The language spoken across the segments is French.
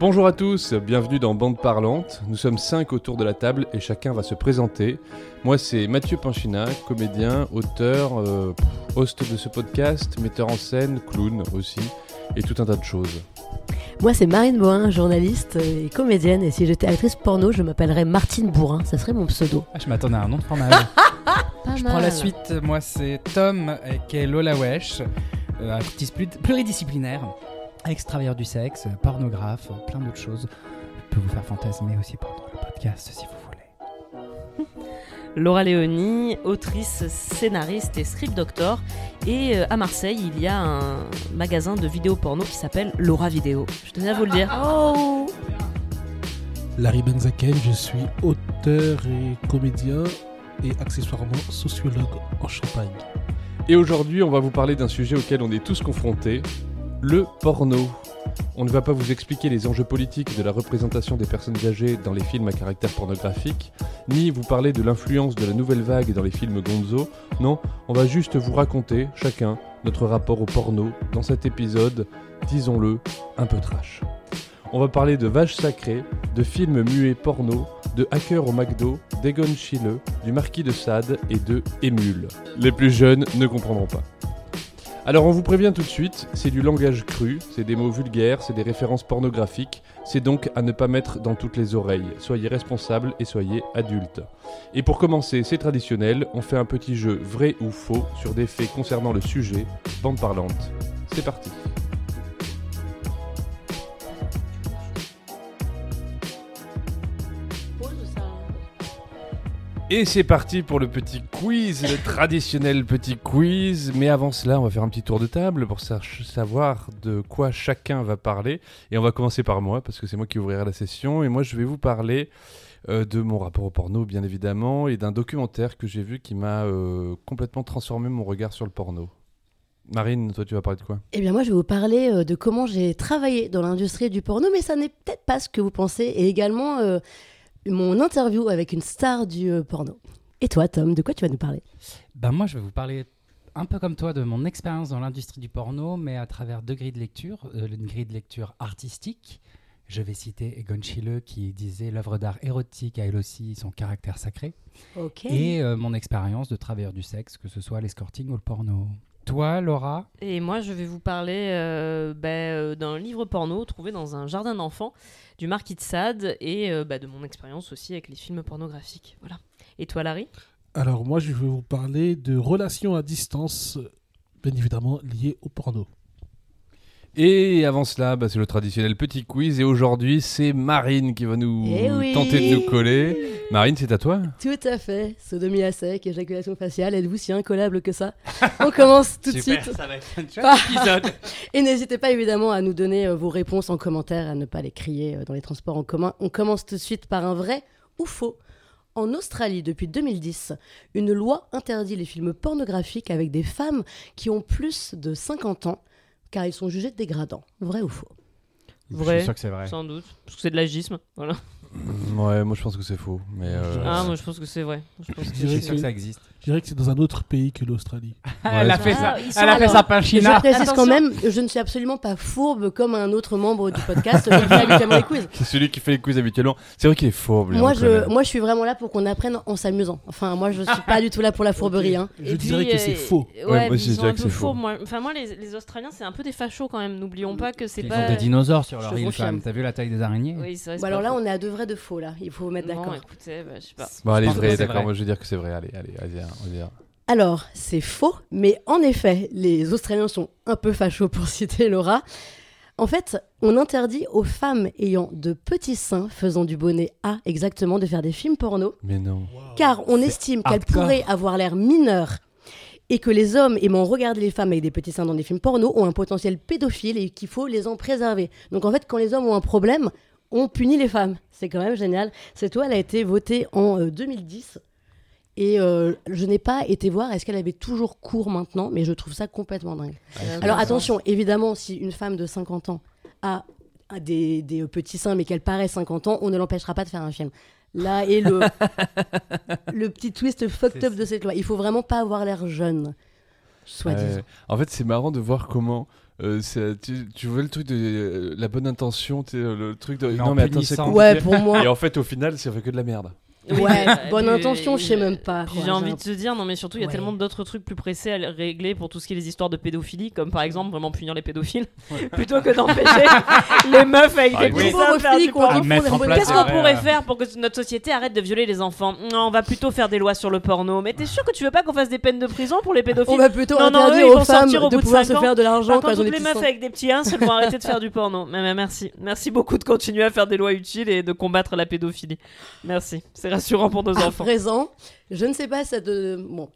Bonjour à tous, bienvenue dans Bande Parlante. Nous sommes cinq autour de la table et chacun va se présenter. Moi c'est Mathieu Panchina, comédien, auteur, euh, host de ce podcast, metteur en scène, clown aussi, et tout un tas de choses. Moi, c'est Marine Bohin, journaliste et comédienne. Et si j'étais actrice porno, je m'appellerais Martine Bourrin. Ça serait mon pseudo. Ah, je m'attendais à un nom de fromage. je prends la suite. Moi, c'est Tom, qui est Lola Wesh, euh, artiste pluridisciplinaire, ex-travailleur du sexe, pornographe, plein d'autres choses. Je peux vous faire fantasmer aussi pendant le podcast si vous voulez. Laura Léonie, autrice, scénariste et script doctor. Et euh, à Marseille, il y a un magasin de vidéos porno qui s'appelle Laura Vidéo. Je tenais à vous le dire. Oh Larry Benzaken, je suis auteur et comédien et accessoirement sociologue en Champagne. Et aujourd'hui, on va vous parler d'un sujet auquel on est tous confrontés, le porno. On ne va pas vous expliquer les enjeux politiques de la représentation des personnes âgées dans les films à caractère pornographique, ni vous parler de l'influence de la nouvelle vague dans les films gonzo. Non, on va juste vous raconter, chacun, notre rapport au porno dans cet épisode, disons-le, un peu trash. On va parler de vaches sacrées, de films muets porno, de hackers au McDo, d'Egon Schiele, du marquis de Sade et de Émule. Les plus jeunes ne comprendront pas. Alors on vous prévient tout de suite, c'est du langage cru, c'est des mots vulgaires, c'est des références pornographiques, c'est donc à ne pas mettre dans toutes les oreilles. Soyez responsables et soyez adultes. Et pour commencer, c'est traditionnel, on fait un petit jeu vrai ou faux sur des faits concernant le sujet, bande parlante. C'est parti. Et c'est parti pour le petit quiz, le traditionnel petit quiz. Mais avant cela, on va faire un petit tour de table pour sa- savoir de quoi chacun va parler. Et on va commencer par moi, parce que c'est moi qui ouvrirai la session. Et moi, je vais vous parler euh, de mon rapport au porno, bien évidemment, et d'un documentaire que j'ai vu qui m'a euh, complètement transformé mon regard sur le porno. Marine, toi, tu vas parler de quoi? Eh bien, moi, je vais vous parler euh, de comment j'ai travaillé dans l'industrie du porno, mais ça n'est peut-être pas ce que vous pensez. Et également, mon interview avec une star du euh, porno. Et toi, Tom, de quoi tu vas nous parler? Ben moi, je vais vous parler un peu comme toi de mon expérience dans l'industrie du porno, mais à travers deux grilles de lecture. Euh, une grille de lecture artistique. Je vais citer Egon Schiele qui disait l'œuvre d'art érotique a elle aussi son caractère sacré. Ok. Et euh, mon expérience de travailleur du sexe, que ce soit l'escorting ou le porno. Toi, Laura Et moi, je vais vous parler euh, bah, euh, d'un livre porno trouvé dans un jardin d'enfants du marquis de Sade et euh, bah, de mon expérience aussi avec les films pornographiques. Voilà. Et toi, Larry Alors moi, je vais vous parler de relations à distance, bien évidemment liées au porno. Et avant cela, bah, c'est le traditionnel petit quiz. Et aujourd'hui, c'est Marine qui va nous Eh oui. tenter de nous coller. Marine, c'est à toi Tout à fait. Sodomie à sec, éjaculation faciale, êtes-vous si incollable que ça? On commence tout de suite. ça va être un épisode. Et n'hésitez pas évidemment à nous donner euh, vos réponses en commentaire, à ne pas les crier euh, dans les transports en commun. On commence tout de suite par un vrai ou faux. En Australie, depuis 2010, une loi interdit les films pornographiques avec des femmes qui ont plus de 50 ans, car ils sont jugés dégradants. Vrai ou faux? Je Vrai. suis sûr que c'est vrai. Sans doute. Parce que c'est de l'agisme. Voilà. Ouais, moi je pense que c'est faux. Mais euh, Ah, moi, je pense que c'est vrai. Je pense que Je suis c'est sûr que ça existe. Je dirais que c'est dans un autre pays que l'Australie. elle a fait Ah, ça. ils sont Elle a fait alors- sa Je pinchina. précise Attention. quand même, je ne suis absolument pas fourbe comme un autre membre du podcast qui fait habituellement les quiz. c'est celui qui fait les quiz habituellement. C'est vrai qu'il est fourbe. lui, Moi on le connaît. je, moi, je suis vraiment là pour qu'on apprenne en s'amusant. Enfin, moi, je suis pas du tout là pour la fourberie. hein. Je Et dirais puis, que c'est euh, faux. Ouais, Ouais, moi, je ils sont dirais un que peu c'est faux. faux. Moi, enfin, moi, les, les Australiens, c'est un peu des fachos quand même. N'oublions pas que c'est Ils pas. ont des dinosaures sur Je leur île, confirme. quand même. T'as vu la taille des araignées? Oui, c'est vrai, Bon, c'est alors pas là, faux. on est à deux vrais de faux là. Il faut vous mettre Non, d'accord. écoutez, bah, je sais pas. Bon, allez, Je pense que vrai, c'est d'accord. vrai. Moi je vais dire que c'est vrai. Allez, allez, allez, on. Alors, c'est faux, mais en effet, les Australiens sont un peu fachos pour citer Laura. En fait, on interdit aux femmes ayant de petits seins faisant du bonnet A exactement de faire des films porno, Mais non. car on estime qu'elles pourraient avoir l'air mineures et que les hommes aimant regarder les femmes avec des petits seins dans des films porno ont un potentiel pédophile et qu'il faut les en préserver. Donc en fait, quand les hommes ont un problème, on punit les femmes. C'est quand même génial. Cette loi, elle a été votée en euh, 2010. Et euh, je n'ai pas été voir est-ce qu'elle avait toujours cours maintenant, mais je trouve ça complètement dingue. Alors attention, évidemment, si une femme de 50 ans a, a des, des petits seins mais qu'elle paraît 50 ans, on ne l'empêchera pas de faire un film. Là est le, le petit twist fucked up de cette loi. Il faut vraiment pas avoir l'air jeune. Soi-disant. Ouais. En fait, c'est marrant de voir comment. euh, c'est- tu, tu vois le truc de euh, la bonne intention, le truc de non mais attends c'est. Ouais, pour moi. Et en fait au final ça fait que de la merde. Ouais, bonne intention, je sais même pas. J'ai envie de te dire, non mais surtout il y a Ouais. tellement d'autres trucs plus pressés à régler pour tout ce qui est les histoires de pédophilie, comme par exemple vraiment punir les pédophiles, plutôt que d'empêcher les meufs avec Ah, des oui. petits Qu'est-ce qu'on pourrait faire pour que notre société arrête de violer les enfants? Non, On va plutôt faire des lois sur le porno. Mais t'es sûr que tu veux pas qu'on fasse des peines de prison pour les pédophiles? On va plutôt interdire aux femmes sortir au de bout de pouvoir se ans. faire de l'argent Par quand toutes les meufs avec des petits uns, elles vont arrêter de faire du porno. Mais merci. Merci beaucoup de continuer à faire des lois utiles et de combattre la pédophilie. Merci. C'est rassurant pour nos À enfants. présent, je ne sais pas si ça te... Bon,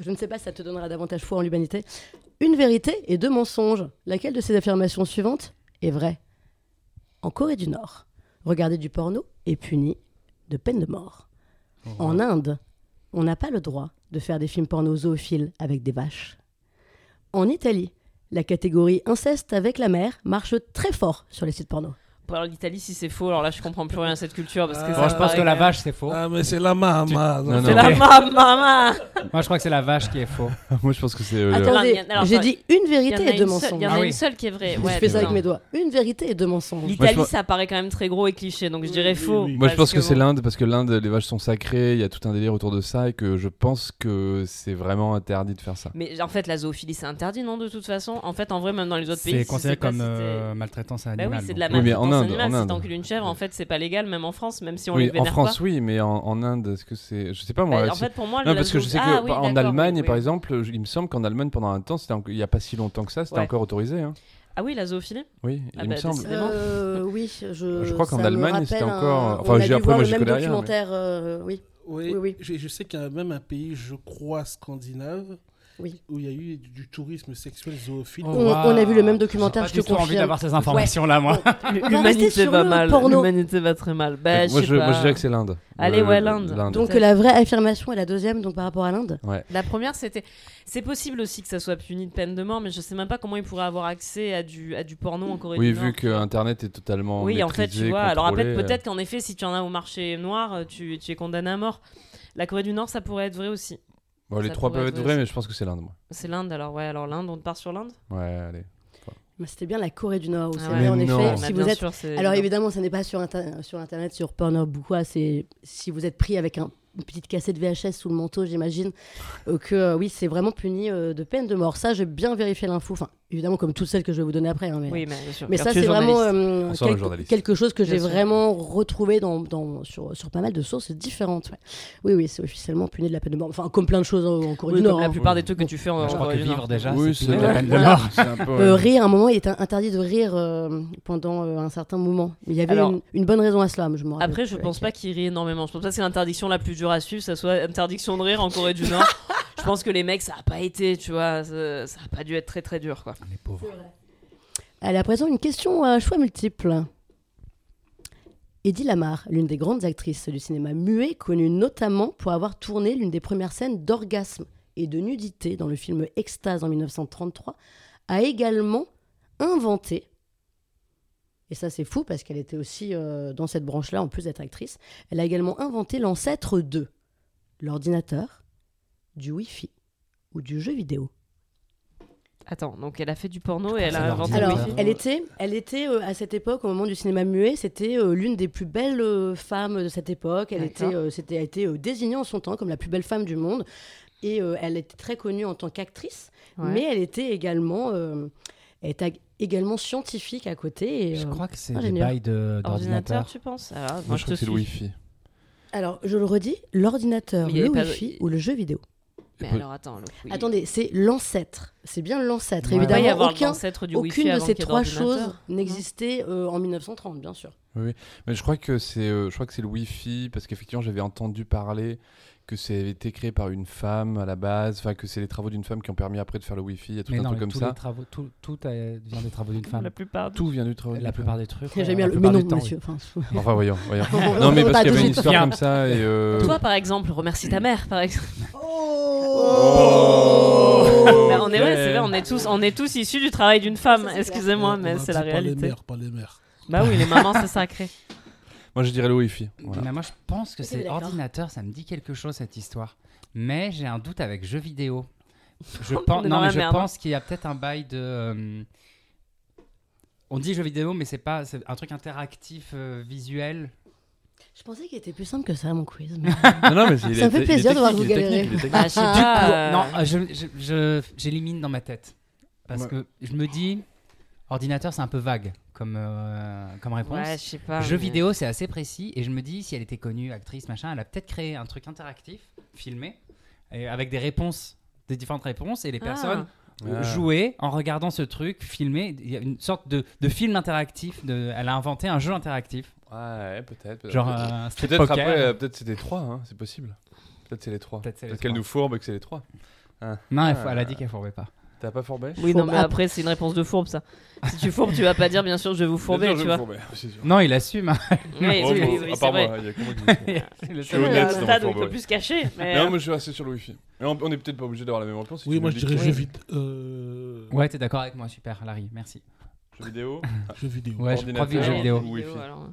je ne sais pas si ça te donnera davantage foi en l'humanité. Une vérité et deux mensonges. Laquelle de ces affirmations suivantes est vraie? En Corée du Nord, regarder du porno est puni de peine de mort. En Inde, on n'a pas le droit de faire des films porno zoophiles avec des vaches. En Italie, la catégorie inceste avec la mère marche très fort sur les sites porno. Pour alors, l'Italie, si c'est faux, alors là, je comprends plus rien à cette culture parce que Ah. ça me je pense que la vache, c'est faux. Ah, mais c'est la mama. C'est la Ok. maman. Moi, je crois que c'est la vache qui est faux. Moi je pense que c'est euh, Attendez, j'ai dit une Il y en vérité a et deux une seule- il y en mensonges. a Ah une seule qui est vraie. je Ouais, fais ça avec mes doigts. Une vérité et deux mensonges. L'Italie, Moi, je- ça paraît quand même très gros et cliché, donc je dirais oui, faux. oui. Moi je pense que, c'est bon. l'Inde parce que l'Inde les vaches sont sacrées, il y a tout un délire autour de ça et que je pense que c'est vraiment interdit de faire ça. Mais en fait, la zoophilie, c'est interdit, non, de toute façon En fait, en vrai, même dans les autres pays. C'est si considéré comme euh, maltraitance Bah animale. oui, c'est de la maltraitance Inde, animale. en Si t'encules une chèvre, en fait, c'est pas légal, même en France, même si on oui, les en vénère France pas. oui, mais en, en Inde est-ce que c'est je sais pas moi. Bah, en fait, pour moi, Non, la parce que je sais que Ah, oui, par- en Allemagne, oui, oui. par exemple, il me semble qu'en Allemagne, pendant un temps, c'était en- il n'y a pas si longtemps que ça, c'était Ouais. encore autorisé. hein. Ah oui, la zoophilie? Oui, Ah il bah, me semble. décidément. Euh, oui, je, Je crois qu'en Allemagne, c'était encore- enfin, j'ai- après, moi, rien, mais- documentaire, euh, oui. Oui, Oui, je sais qu'il y a même un pays, je crois, scandinave, Oui. où il y a eu du, tourisme sexuel zoophile. Oh, On- a vu le même documentaire, J'ai je te tout envie confirme. d'avoir ces informations-là, moi. L'humanité va mal. L'humanité va très mal. Bah, moi, je moi, je dirais que c'est l'Inde. Allez, Euh, ouais, l'Inde. Donc la vraie affirmation est la deuxième, donc par rapport à l'Inde. Ouais. La première, c'était. C'est possible aussi que ça soit puni de peine de mort, mais je sais même pas comment ils pourraient avoir accès à du, à du porno en Corée Oui, du Nord. vu que Internet est totalement Oui, en fait, tu vois. Alors contrôlé, peut-être qu'en effet, si tu en as au marché noir, euh, tu, tu es condamné à mort. La Corée du Nord, ça pourrait être vrai aussi. Bon, les trois peuvent être être vrai vrais, mais je pense que c'est l'Inde, moi. C'est l'Inde, alors ouais, alors l'Inde, on part sur l'Inde? Ouais, allez. Mais C'était bien la Corée du Nord, où c'est Ah vrai, ouais. en Mais effet. non. Bah, Si bien vous êtes... sûr, c'est Alors évidemment, ça n'est pas sur, inter- sur Internet, sur Pornhub ou quoi, c'est si vous êtes pris avec un- une petite cassette VHS sous le manteau, j'imagine, euh, que euh, oui, c'est vraiment puni euh, de peine de mort. Ça, j'ai bien vérifié l'info, enfin, évidemment, comme toutes celles que je vais vous donner après. hein, mais... Oui, mais bien sûr. Mais ça, c'est vraiment euh, quelque, chose que j'ai vraiment retrouvé dans, dans- sur, sur pas mal de sources différentes. ouais. Oui, oui, c'est officiellement puni de la peine de mort. Enfin, comme plein de choses en, en Corée Oui, du comme Nord. la hein. plupart des trucs que tu fais en, Je en crois que Corée du Nord. vivre déjà, Oui, c'est la peine de mort. C'est un peu, Euh, rire, à un moment, il était interdit de rire euh, pendant euh, un certain moment. Il y avait Alors- une, une bonne raison à cela, je me rappelle Après, je pense pas qu'il rit énormément. Je pense pas que c'est l'interdiction la plus dure à suivre, ça soit interdiction de rire en Corée du Nord. je pense que les mecs, ça a pas été, tu vois, ça, ça a pas dû être très très dur, quoi. Les pauvres. Allez, à présent, une question à choix multiples. Eddie Lamar, l'une des grandes actrices du cinéma muet, connue notamment pour avoir tourné l'une des premières scènes d'orgasme et de nudité dans le film Extase en 1933, a également inventé, et ça c'est fou parce qu'elle était aussi euh, dans cette branche-là en plus d'être actrice, elle a également inventé l'ancêtre de l'ordinateur, du Wi-Fi ou du jeu vidéo. Attends, donc elle a fait du porno et elle a inventé Alors, wifi elle était, elle était euh, à cette époque, au moment du cinéma muet, c'était euh, l'une des plus belles euh, femmes de cette époque. Elle était, euh, c'était, a été euh, désignée en son temps comme la plus belle femme du monde. Et euh, elle était très connue en tant qu'actrice, Ouais. mais elle était également, euh, elle était également scientifique à côté. et, Je euh, crois que c'est des ingénieur. bails d'ordinateur. tu penses? Alors, Moi, je crois que c'est le. Wi-Fi. Alors, je le redis, l'ordinateur, le Wi-Fi ou le jeu vidéo. Mais alors, attends. le- oui. Attendez, c'est l'ancêtre. C'est bien l'ancêtre. Ouais. il va y Évidemment, avoir aucun, du wifi aucune de ces trois choses n'existait euh, en 1930, bien sûr. Mais je crois que c'est, euh, je crois que c'est le Wi-Fi parce qu'effectivement j'avais entendu parler que avait été créé par une femme à la base, enfin que c'est les travaux d'une femme qui ont permis après de faire le Wi-Fi, il y a tout Mais un non, truc mais comme tous ça. les travaux, tout, tout euh, vient des travaux d'une femme. La plupart. Tout vient du travail. La plupart des trucs. J'aime bien la le. Mais plupart non, temps, monsieur. Enfin, Enfin voyons, voyons. on- non mais parce qu'il y avait une histoire comme ça et. euh, Toi, par exemple, remercie ta mère, par exemple. Oh Mais on est, ouais, c'est vrai, on est tous, on est tous issus du travail d'une femme. C'est Excusez-moi, mais a c'est la Pas les réalité. mères, pas les mères. Bah oui, les mamans, c'est sacré. Moi je dirais le Wi-Fi. Voilà. Mais moi, je pense que c'est ordinateur, ça me dit quelque chose cette histoire. Mais j'ai un doute avec jeux vidéo. Je pense, est non, dans mais la je merde. pense qu'il y a peut-être un bail de. euh, On dit jeu vidéo, mais c'est pas c'est un truc interactif euh, visuel. Je pensais qu'il était plus simple que ça, mon quiz. mais- Non, non, mais il Ça est- me fait il est plaisir de voir technique, vous il est technique, galérer. il est technique. Bah, je sais Du pas. coup, euh, non, euh, je, je- je- j'élimine dans ma tête parce Ouais. que je me dis ordinateur c'est un peu vague comme euh, comme réponse. Ouais, je sais pas. Jeu mais- vidéo, c'est assez précis. Et je me dis, si elle était connue, actrice, machin, elle a peut-être créé un truc interactif, filmé, et avec des réponses, des différentes réponses, et les Ah. personnes Ah. jouaient en regardant ce truc, filmé. Il y a une sorte de, de film interactif. De, elle a inventé un jeu interactif. Ouais, peut-être. peut-être. Genre euh, Peut-être après, euh, peut-être c'est les trois, hein, c'est possible. Peut-être c'est les trois. Peut-être qu'elle nous fourbe et que c'est les trois. Non, elle, elle a Ah. dit qu'elle fourbait pas. T'as pas fourbé Oui, non, mais après, c'est une réponse de fourbe, ça. Si tu fourbes, tu vas pas dire, bien sûr, je vais vous fourber, Bien sûr, tu je vois. vais me fourber, c'est sûr. Non, il assume. hein. Oui, Oh, oui, bon, oui, oui, à c'est part vrai. moi, il y a que moi qui me fourbe. C'est le suis seul. Oui, honnête à dans un mon stade où il fourbe. peut plus se cacher. Mais Non, euh, mais je suis resté sur le wifi. On on est peut-être pas obligé d'avoir la même réponse. si Oui, tu moi me je dis dirais que- jeu, vid- euh, Ouais, t'es d'accord avec moi, super, Larry, merci. Jeux vidéo? jeu vidéo. Ouais, je crois que Ordinateur. jeu ouais, vidéo. les Wi-Fi. alors.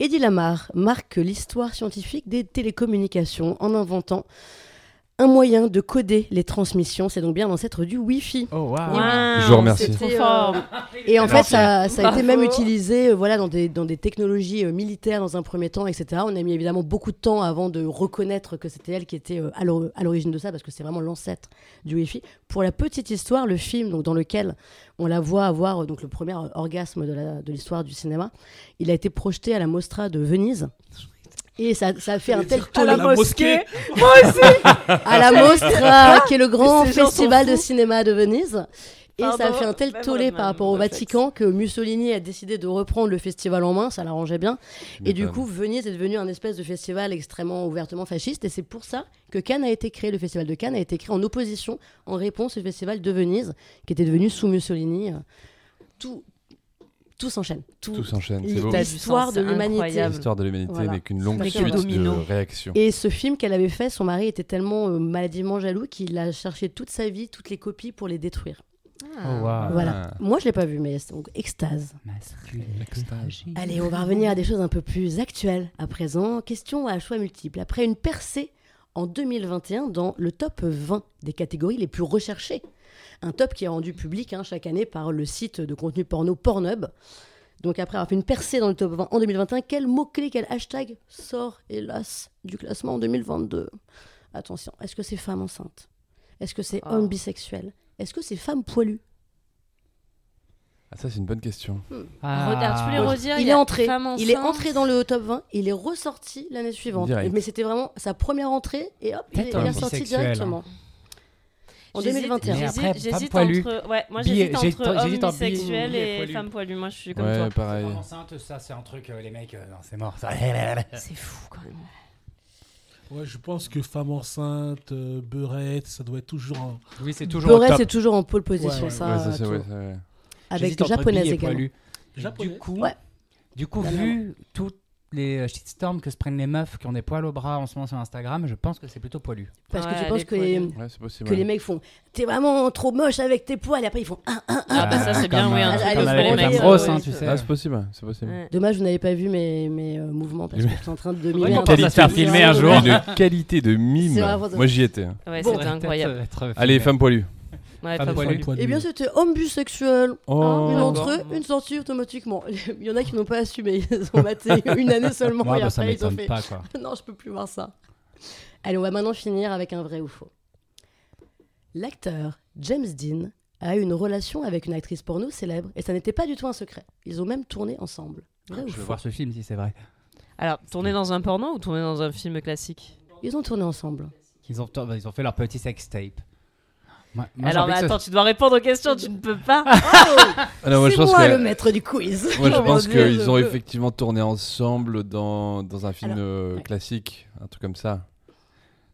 Eddie Lamar marque l'histoire scientifique des télécommunications en inventant un moyen de coder les transmissions. C'est donc bien l'ancêtre du Wi-Fi. Oh, waouh. Wow, Je vous remercie. c'est trop fort. Et en fait, ça, ça a été même utilisé euh, voilà, dans, des, dans des technologies euh, militaires dans un premier temps, etc. On a mis évidemment beaucoup de temps avant de reconnaître que c'était elle qui était euh, à l'or- à l'origine de ça, parce que c'est vraiment l'ancêtre du Wi-Fi. Pour la petite histoire, le film donc, dans lequel on la voit avoir euh, donc, le premier orgasme de l'histoire du cinéma, il a été projeté à la Mostra de Venise. Et ça, ça a fait un tel À tollé la mosquée. à la Mostra, qui est le grand festival de cinéma de Venise. Et ça a fait un tel même tollé par rapport au. Vatican que Mussolini a décidé de reprendre le festival en main, ça l'arrangeait bien. Et du coup, Venise est devenu un espèce de festival extrêmement ouvertement fasciste. Et c'est pour ça que Cannes a été créé. Le festival de Cannes a été créé en opposition, en réponse au festival de Venise, qui était devenu sous Mussolini. Euh, Tout, tout s'enchaîne. Tout, Tout s'enchaîne, c'est beau. T'as du L'histoire sens, de l'humanité. incroyable. L'histoire de l'humanité Voilà. n'est qu'une longue suite domino. de réactions. Et ce film qu'elle avait fait, son mari était tellement euh, maladivement jaloux qu'il a cherché toute sa vie, toutes les copies pour les détruire. Oh, waouh. Voilà. Moi, je l'ai pas vu, mais c'est donc extase. Masculin. Allez, on va revenir à des choses un peu plus actuelles à présent. Question à choix multiples. Après une percée en 2021 dans le top 20 des catégories les plus recherchées, un top qui est rendu public hein, chaque année par le site de contenu porno Pornhub. Donc après avoir fait une percée dans le top 20 en 2021, quel mot-clé, quel hashtag sort, hélas, du classement en 2022 Attention, est-ce que c'est femme enceinte? Est-ce que c'est Oh. homme bisexuel? Est-ce que c'est femme poilue? Ah, ça, c'est une bonne question. Ah. Regarde, tu peux les redire il est entré. Il est entré dans le top 20. Il est ressorti l'année suivante. Direct. Mais c'était vraiment sa première entrée et hop, il est, Peut-être il est ressorti directement. En J'hésite- 2021. Mais J'hésite, après, femme j'hésite poilue. entre, ouais, moi j'hésite entre homme j'hésite en bi- bisexuel bi et et poilu. femme poilue. Moi, je suis comme Ouais, toi. pareil. Enceinte, ça c'est un truc, euh, les mecs, euh, non, c'est mort. Ça. C'est fou quand même. Ouais, je pense que femme enceinte, euh, beurette, ça doit être toujours en... Oui, c'est toujours top. c'est toujours en pole position, Ouais, ça. ouais, ça, ouais, vrai. Avec et également. Du coup, Ouais. du coup La vu toutes les euh, shitstorms que se prennent les meufs qui ont des poils au bras en ce moment sur Instagram, je pense que c'est plutôt poilu. Parce que penses les que les, possible. que mecs font T'es vraiment trop moche avec tes poils. Et après, ils font Ah, ah, ah. Ah, bah ça, c'est bien, oui, un truc mecs, grosses, euh, hein. Ah, c'est possible, c'est possible. Ouais. Dommage, vous n'avez pas vu mes, mes euh, mouvements parce que je suis en train de pense faire filmer un jour. Une qualité de mime. Moi, j'y étais. hein. Ouais, c'était incroyable. Allez, femme poilue. Ouais, Femme femme poilue. poilue. Eh bien, c'était homme bisexuel. Oh. Une d'accord. entre eux, une sortie automatiquement. Il y en a qui n'ont pas assumé. Ils ont maté une année seulement. Moi, et bah, ça après, ils ont fait pas quoi. non, je peux plus voir ça. Allez, on va maintenant finir avec un vrai ou faux. L'acteur James Dean a eu une relation avec une actrice porno célèbre et ça n'était pas du tout un secret. Ils ont même tourné ensemble. Vrai ou Je veux faux voir ce film si c'est vrai. Alors, tourner dans un porno ou tourner dans un film classique? Ils ont tourné ensemble. Ils ont, ils ont fait leur petit sex tape. Moi- moi, j'ai Alors, mais attends, tu dois répondre aux questions, tu ne peux pas. Ah non, moi, je C'est pense moi que. le maître du quiz. Moi, je Oh pense qu'ils ont effectivement tourné ensemble dans, dans un film Alors, euh, ouais. classique, un truc comme ça.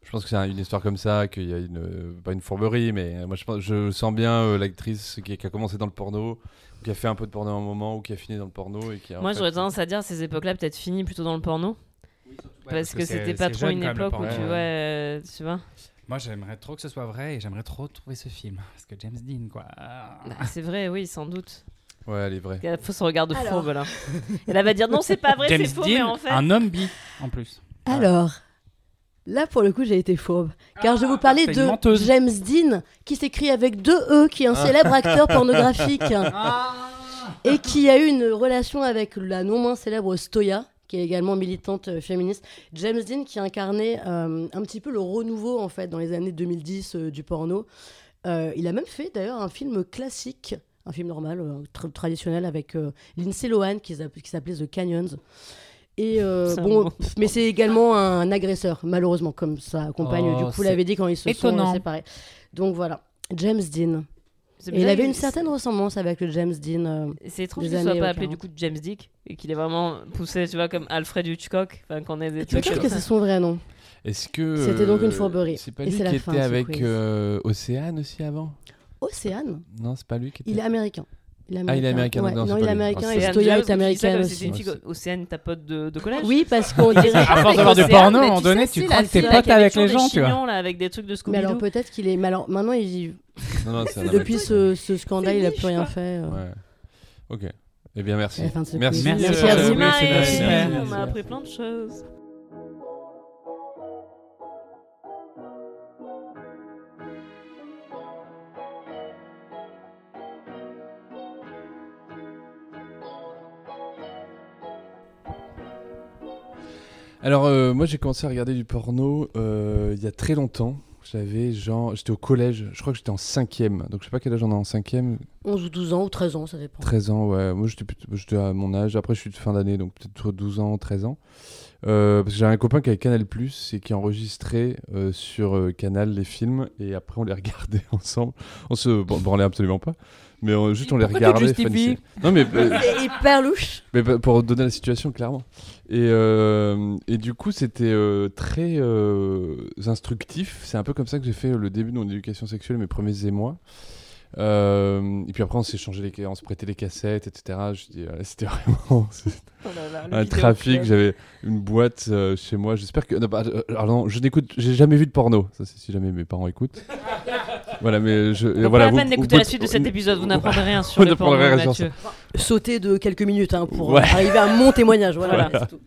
Je pense que c'est un- une histoire comme ça, qu'il y a une. euh, pas une fourberie, mais euh, moi, je, pense, je sens bien euh, l'actrice qui, qui a commencé dans le porno, ou qui a fait un peu de porno à un moment, ou qui a fini dans le porno. Et qui a, Moi, fait, j'aurais tendance à dire ces époques-là peut-être finies plutôt dans le porno. Ouais, parce que c'était pas trop une époque où tu, Ouais. ouais, euh, tu vois. Moi, j'aimerais trop que ce soit vrai et j'aimerais trop trouver ce film. Parce que James Dean, quoi. Ah. Bah, c'est vrai, oui, sans doute. Ouais, elle est vraie. Il y a faut ce regard de Alors. fourbe là. Et elle va dire non, c'est pas vrai, c'est faux, mais Dean, en fait. un homme bi en plus. Alors, Là, pour le coup, j'ai été fauve. Car je vais vous une de menteuse. James Dean, qui s'écrit avec deux E, qui est un célèbre acteur pornographique et qui a eu une relation avec la non moins célèbre Stoya, qui est également militante euh, féministe. James Dean, qui incarnait euh, un petit peu le renouveau, en fait, dans les années 2010 euh, du porno. Euh, il a même fait, d'ailleurs, un film classique, un film normal, tra- traditionnel, avec Lindsay Lohan, qui s'app- qui s'appelait The Canyons. Et euh, bon, mais c'est également un agresseur, malheureusement, comme sa compagne, Oh, du coup, c'est l'avait dit quand ils se sont étonnant. séparés. Donc voilà, James Dean. Il avait une certaine ressemblance avec le James Dean. euh, C'est étrange qu'il soit années, pas appelé du 40. coup James Dick et qu'il est vraiment poussé, tu vois, comme Alfred Hitchcock. Enfin, qu'on ait des trucs Peut-être que c'est son vrai nom. Est-ce que. C'était donc une euh, fourberie. C'est pas lui qui était avec euh, Océane aussi avant? Océane? Non, c'est pas lui qui était. Il est américain. Ah, il est américain, Ouais, non, c'est non, il est américain et Stoya est américaine aussi. c'était une fille- Océane, ta pote de, de collège Oui, parce qu'on dirait. À force d'avoir du porno, à un mais moment tu donné, tu crois que t'es pote avec les gens, tu vois. avec des trucs de Mais alors peut-être qu'il est. Mais alors maintenant, il... Non, non, c'est un depuis ce, ce scandale, il a plus rien fait. euh. Ouais. Ok. Eh bien, merci. C'est Merci. quiz. Merci. Merci Euh, Merci c'est merci, merci. on a appris plein de choses. Alors, euh, moi, j'ai commencé à regarder du porno euh, il y a très longtemps. J'avais genre. J'étais au collège, je crois que j'étais en cinquième. Donc, je sais pas quel âge on a en cinquième. 11 ou 12 ans ou 13 ans, ça dépend. 13 ans, ouais. Moi, j'étais à mon âge. Après, je suis de fin d'année, donc peut-être 12 ans, 13 ans. Euh, parce que j'avais un copain qui avait Canal Plus et qui enregistrait euh, sur euh, Canal les films et après on les regardait ensemble. On se bran- branlait absolument pas, mais on- juste on les Pourquoi tu te regardait. funny. Non mais euh, C'est hyper louche. mais pa- pour donner la situation, clairement. Et, euh, et du coup, c'était euh, très euh, instructif. C'est un peu comme ça que j'ai fait le début de mon éducation sexuelle, mes premiers émois. Euh, et puis après, on s'est changé les, on se prêtait les cassettes, etc. Je dis, voilà, c'était vraiment Oh là là, un trafic. J'avais une boîte euh, chez moi. J'espère que. Non, bah, euh, alors non, je n'écoute. J'ai jamais vu de porno. Ça, c'est si jamais mes parents écoutent. voilà, mais je. Donc, voilà, pas vous- la peine d'écouter la suite de cet épisode, vous n'apprendrez rien sur le porno, n'apprendrez rien sur Mathieu. Sauter de quelques minutes hein, pour Ouais. euh, arriver à mon témoignage. Voilà. Voilà. c'est tout.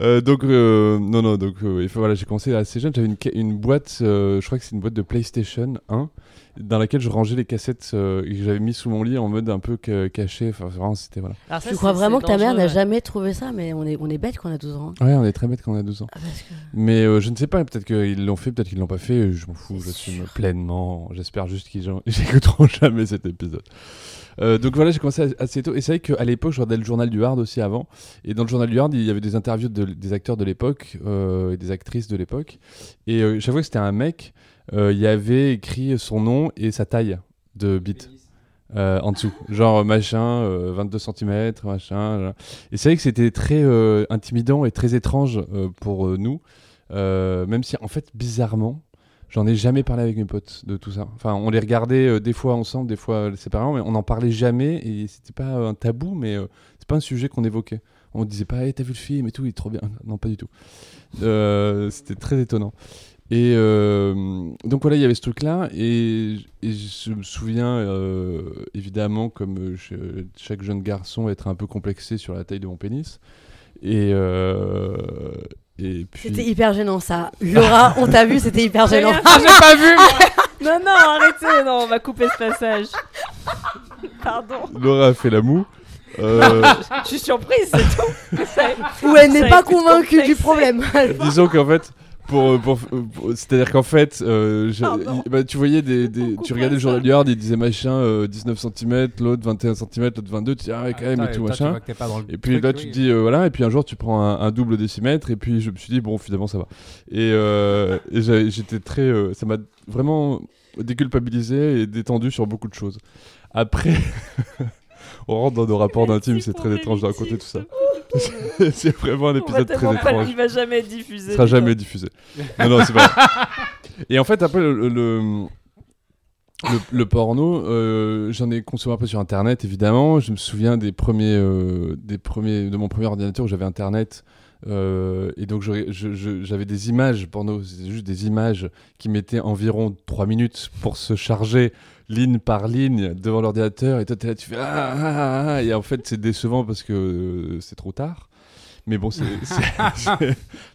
Euh, donc euh, non non donc euh, voilà j'ai commencé assez jeune. J'avais une, boîte euh, je crois que c'est une boîte de PlayStation 1 dans laquelle je rangeais les cassettes euh, et que j'avais mis sous mon lit en mode un peu que- caché. Enfin vraiment c'était voilà. Alors ça, Tu crois vraiment que ta mère n'a ouais. jamais trouvé ça Mais on est, on est bête quand on a 12 ans. ouais on est très bête quand on a 12 ans. Ah, parce que- mais euh, je ne sais pas peut-être qu'ils l'ont fait peut-être qu'ils l'ont pas fait je m'en fous C'est j'assume pleinement. J'espère juste qu'ils n'écouteront jamais cet épisode Euh, donc voilà, j'ai commencé assez tôt. Et c'est vrai qu'à l'époque, je regardais le journal du Hard aussi avant. Et dans le journal du Hard, il y avait des interviews de- des acteurs de l'époque euh, et des actrices de l'époque. Et euh, fois que c'était un mec, euh, il y avait écrit son nom et sa taille de euh, en dessous, genre machin, euh, 22 cm, machin. Et c'est vrai que c'était très euh, intimidant et très étrange pour nous, même si en fait, bizarrement, J'en ai jamais parlé avec mes potes de tout ça. Enfin, on les regardait euh, des fois ensemble, des fois euh, séparément, mais on n'en parlait jamais et c'était pas euh, un tabou, mais c'est pas un sujet qu'on évoquait. On disait pas, hey, t'as vu le film et tout, il est trop bien. Non, pas du tout. C'était très étonnant. Et donc voilà, il y avait ce truc-là, et, je me souviens évidemment, comme chaque jeune garçon, être un peu complexé sur la taille de mon pénis. Et puis. C'était hyper gênant ça. Laura, on t'a vu, c'était hyper gênant. Ah, j'ai pas vu Non, non, arrêtez, non, on va couper ce passage. Pardon. Laura a fait la moue. Euh, Je suis surprise, c'est tout. Ou elle n'est pas convaincue du problème. disons qu'en fait, pour, pour- pour- c'est-à-dire qu'en fait, euh, je- Pardon. il- bah, tu voyais des, tu regardais le journal du Hard, il disait machin euh, 19 cm, l'autre 21 cm, l'autre 22, tu dis ah ouais, quand même et tout machin. Et puis là, tu te dis, euh, voilà, et puis un jour, tu prends un, un double décimètre, et puis je me suis dit, bon, finalement, ça va. Et, euh, et j'avais- j'étais très. euh, ça m'a vraiment déculpabilisé et détendu sur beaucoup de choses. Après, on rentre dans nos rapports d'intime, c'est très étrange de raconter tout ça. c'est vraiment un épisode très tellement pas- étrange. Il va jamais diffusé. Il sera putain. jamais diffusé. Non, non, c'est pas. Et en fait, après, le, le, le, le porno, euh, j'en ai consommé un peu sur Internet, évidemment. Je me souviens des premiers, euh, des premiers, de mon premier ordinateur où j'avais Internet. euh, et donc, j'avais des images porno, c'était juste des images qui mettaient environ 3 minutes pour se charger ligne par ligne devant l'ordinateur. Et toi, t'es tu fais ah, ah, ah, ah. Et en fait, c'est décevant parce que euh, c'est trop tard. Mais bon, c'est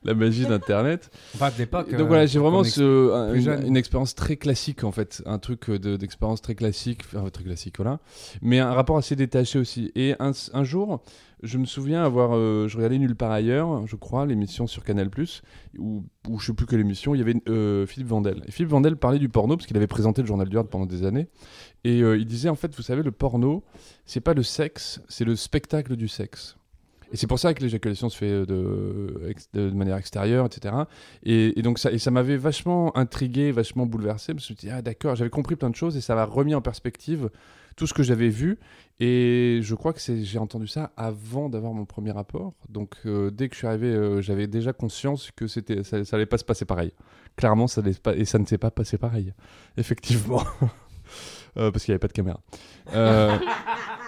la magie d'Internet. Enfin, d'époque. Donc euh, voilà, j'ai vraiment ce, un- plus une, expérience très classique en fait, un truc euh, de- d'expérience très classique, enfin très classique, voilà. Mais un rapport assez détaché aussi. Et un, un jour, je me souviens avoir, euh, je regardais nulle part ailleurs, je crois, l'émission sur Canal+, ou ou je sais plus quelle émission, il y avait euh, Philippe Vandel. Et Philippe Vandel parlait du porno parce qu'il avait présenté le journal du Hard pendant des années. Et euh, il disait en fait, vous savez, le porno, c'est pas le sexe, c'est le spectacle du sexe. Et c'est pour ça que l'éjaculation se fait de, ex- de manière extérieure, etc. Et, donc ça, ça m'avait vachement intrigué, vachement bouleversé. Je me suis dit, ah d'accord, j'avais compris plein de choses et ça m'a remis en perspective tout ce que j'avais vu. Et je crois que j'ai entendu ça avant d'avoir mon premier rapport. Donc euh, dès que je suis arrivé, euh, j'avais déjà conscience que ça, ça allait pas se passer pareil. Clairement, ça et ça ne s'est pas passé pareil. Effectivement. Euh, parce qu'il n'y avait pas de caméra.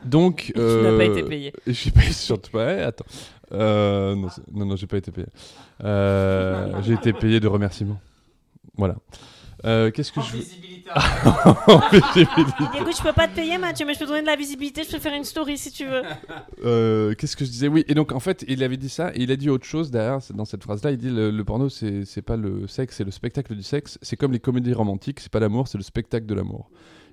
Euh, donc. Tu n'as pas euh, été payé. je suis payé surtout pas. Ouais, attends. Euh, non, non, non, j'ai pas été payé. Euh, j'ai été payé de remerciements. Voilà. Euh, Qu'est-ce que je veux En visibilité. Écoute, je peux pas te payer, Mathieu, mais je peux te donner de la visibilité. Je peux faire une story si tu veux. Euh, Qu'est-ce que je disais? Oui, et donc en fait, il avait dit ça, et il a dit autre chose derrière, dans cette phrase-là. Il dit le, le porno, c'est c'est pas le sexe, c'est le spectacle du sexe. C'est comme les comédies romantiques, c'est pas l'amour, c'est le spectacle de l'amour.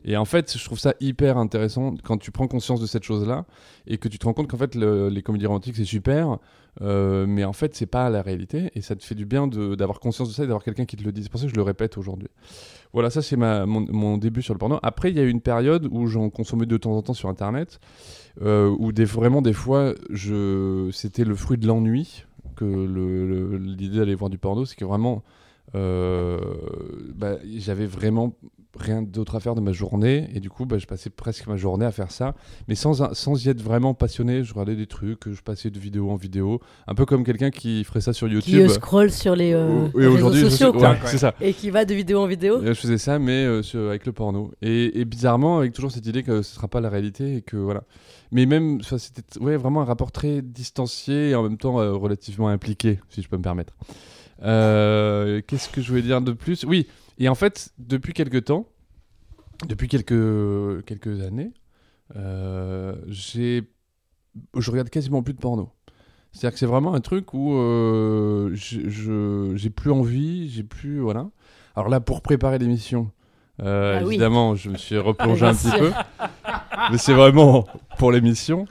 Et en fait, je trouve ça hyper intéressant quand tu prends conscience de cette chose-là et que tu te rends compte qu'en fait, le- les comédies romantiques, c'est super, euh, mais en fait, c'est pas la réalité. Et ça te fait du bien d'avoir conscience de ça et d'avoir quelqu'un qui te le dit. C'est pour ça que je le répète aujourd'hui. Voilà, ça, c'est mon, début sur le porno. Après, il y a eu une période où j'en consommais de temps en temps sur Internet, euh, où vraiment, des fois, c'était le fruit de l'ennui que l'idée d'aller voir du porno, c'est que vraiment, bah, j'avais vraiment rien d'autre à faire de ma journée et du coup bah, je passais presque ma journée à faire ça mais sans, sans y être vraiment passionné je regardais des trucs je passais de vidéo en vidéo un peu comme quelqu'un qui ferait ça sur Qui YouTube euh, scrolle sur les euh, réseaux sociaux, quoi. ouais, ça Et qui va de vidéo en vidéo. et je faisais ça, mais euh, sur- avec le porno. Et, et bizarrement, avec toujours cette idée que ce sera pas la réalité et que voilà. Mais même, c'était ouais, vraiment un rapport très distancié et en même temps euh, relativement impliqué, si je peux me permettre. Euh, Qu'est-ce que je voulais dire de plus? Oui, et en fait, depuis quelques temps, depuis quelques, quelques années, euh, j'ai, je regarde quasiment plus de porno. C'est-à-dire que c'est vraiment un truc où euh, j'ai plus envie, j'ai plus. Voilà. Alors là, pour préparer l'émission, euh, Ah oui. évidemment, je me suis replongé Ah, un bien petit peu. Mais c'est vraiment pour l'émission.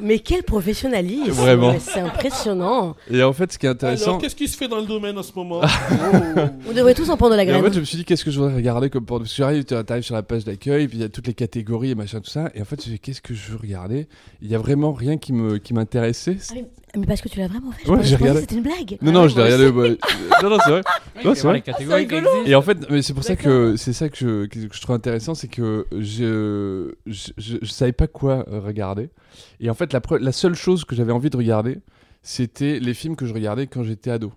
Mais quel professionnalisme Vraiment. C'est impressionnant. Et en fait, ce qui est intéressant. Alors, qu'est-ce qui se fait dans le domaine en ce moment On devrait tous en prendre de la Et en graine. fait, je me suis dit, qu'est-ce que je voudrais regarder comme porno? Parce que j'arrive, tu arrives sur la page d'accueil, puis il y a toutes les catégories et machin, tout ça. Et en fait, je me suis dit, qu'est-ce que je veux regarder? Il y a vraiment rien qui me qui m'intéressait. Ah, mais- Mais parce que tu l'as vraiment fait. je Ouais, j'ai je pensais regardé. que C'était une blague. Non, non, ouais, je l'ai regardé. bah, non, non, c'est vrai. Non, c'est vrai. Et en fait, mais c'est pour ça que c'est ça que je, que je trouve intéressant, c'est que je, je, je, je savais pas quoi euh, regarder. Et en fait, la, pre- la seule chose que j'avais envie de regarder, c'était les films que je regardais quand j'étais ado.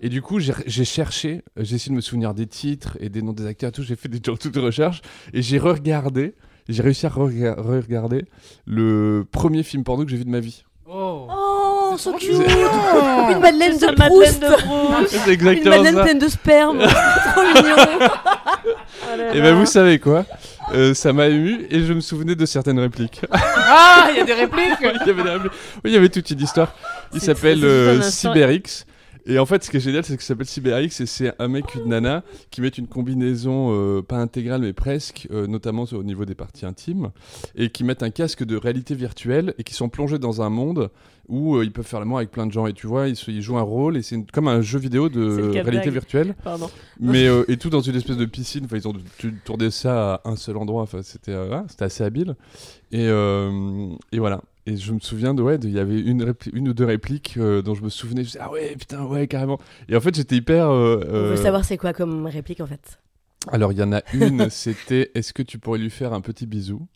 Et du coup, j'ai j'ai cherché, euh, j'ai essayé de me souvenir des titres et des noms des acteurs, et tout. J'ai fait des toutes de recherches et j'ai re-regardé. J'ai réussi à re- re-regarder le premier film porno que j'ai vu de ma vie. Oh. Oh, so cute. Une madeleine de Proust. C'est Une exactement madeleine ça. pleine de sperme C'est trop mignon Oh Et là. ben vous savez quoi Euh, Ça m'a ému et je me souvenais de certaines répliques. Ah, il y a des répliques il, y avait des répliques. Oui, il y avait toute une histoire. Il C'est- s'appelle c'est euh, juste un instant. CyberX. Et en fait, ce qui est génial, c'est qu'il s'appelle CyberX et c'est un mec, une nana, qui met une combinaison, euh, pas intégrale, mais presque, euh, notamment au niveau des parties intimes, et qui mettent un casque de réalité virtuelle et qui sont plongés dans un monde où euh, ils peuvent faire l'amour avec plein de gens. Et tu vois, ils, se- ils jouent un rôle et c'est une- comme un jeu vidéo de réalité virtuelle. Pardon. Mais et tout dans une espèce de piscine. Enfin, ils ont tourné ça à un seul endroit. Enfin, c'était voilà, c'était assez habile. Et, et voilà. Et je me souviens de ouais, il y avait une, une ou deux répliques euh, dont je me souvenais. Je disais, ah ouais, putain, ouais, carrément. Et en fait, j'étais hyper. euh, On euh, veut savoir c'est quoi comme réplique en fait. Alors, il y en a une. c'était Est-ce que tu pourrais lui faire un petit bisou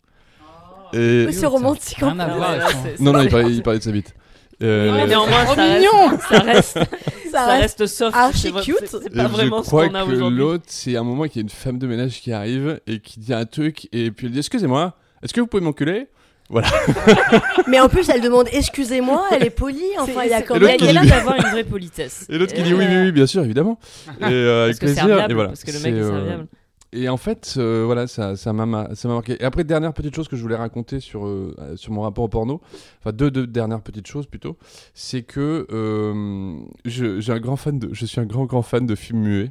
Et Mais c'est romantique en Rien à voir c'est- non, non, il parlait, il parlait de sa bite. Euh, Mais néanmoins, ça reste, mignon. ça reste, ça reste soft. archi cute. c'est- pas je vraiment ce crois qu'on a que aujourd'hui. l'autre, c'est un moment qu'il y a une femme de ménage qui arrive et qui dit un truc et puis elle dit Excusez-moi, est-ce que vous pouvez m'enculer? Mais en plus, elle demande excusez-moi, elle est polie. Enfin, il y a quand même. Il y a qui l'air dit- d'avoir une vraie politesse. Et l'autre qui dit oui, oui, oui, bien sûr, évidemment. Et euh, avec Parce que c'est plaisir. serviable, Et voilà. parce que le mec est euh, serviable. et en fait, euh, voilà, ça, ça m'a marqué. Et après, dernière petite chose que je voulais raconter sur, euh, sur mon rapport au porno, enfin deux, deux dernières petites choses plutôt, c'est que euh, je, j'ai un grand fan de, je suis un grand grand fan de films muets.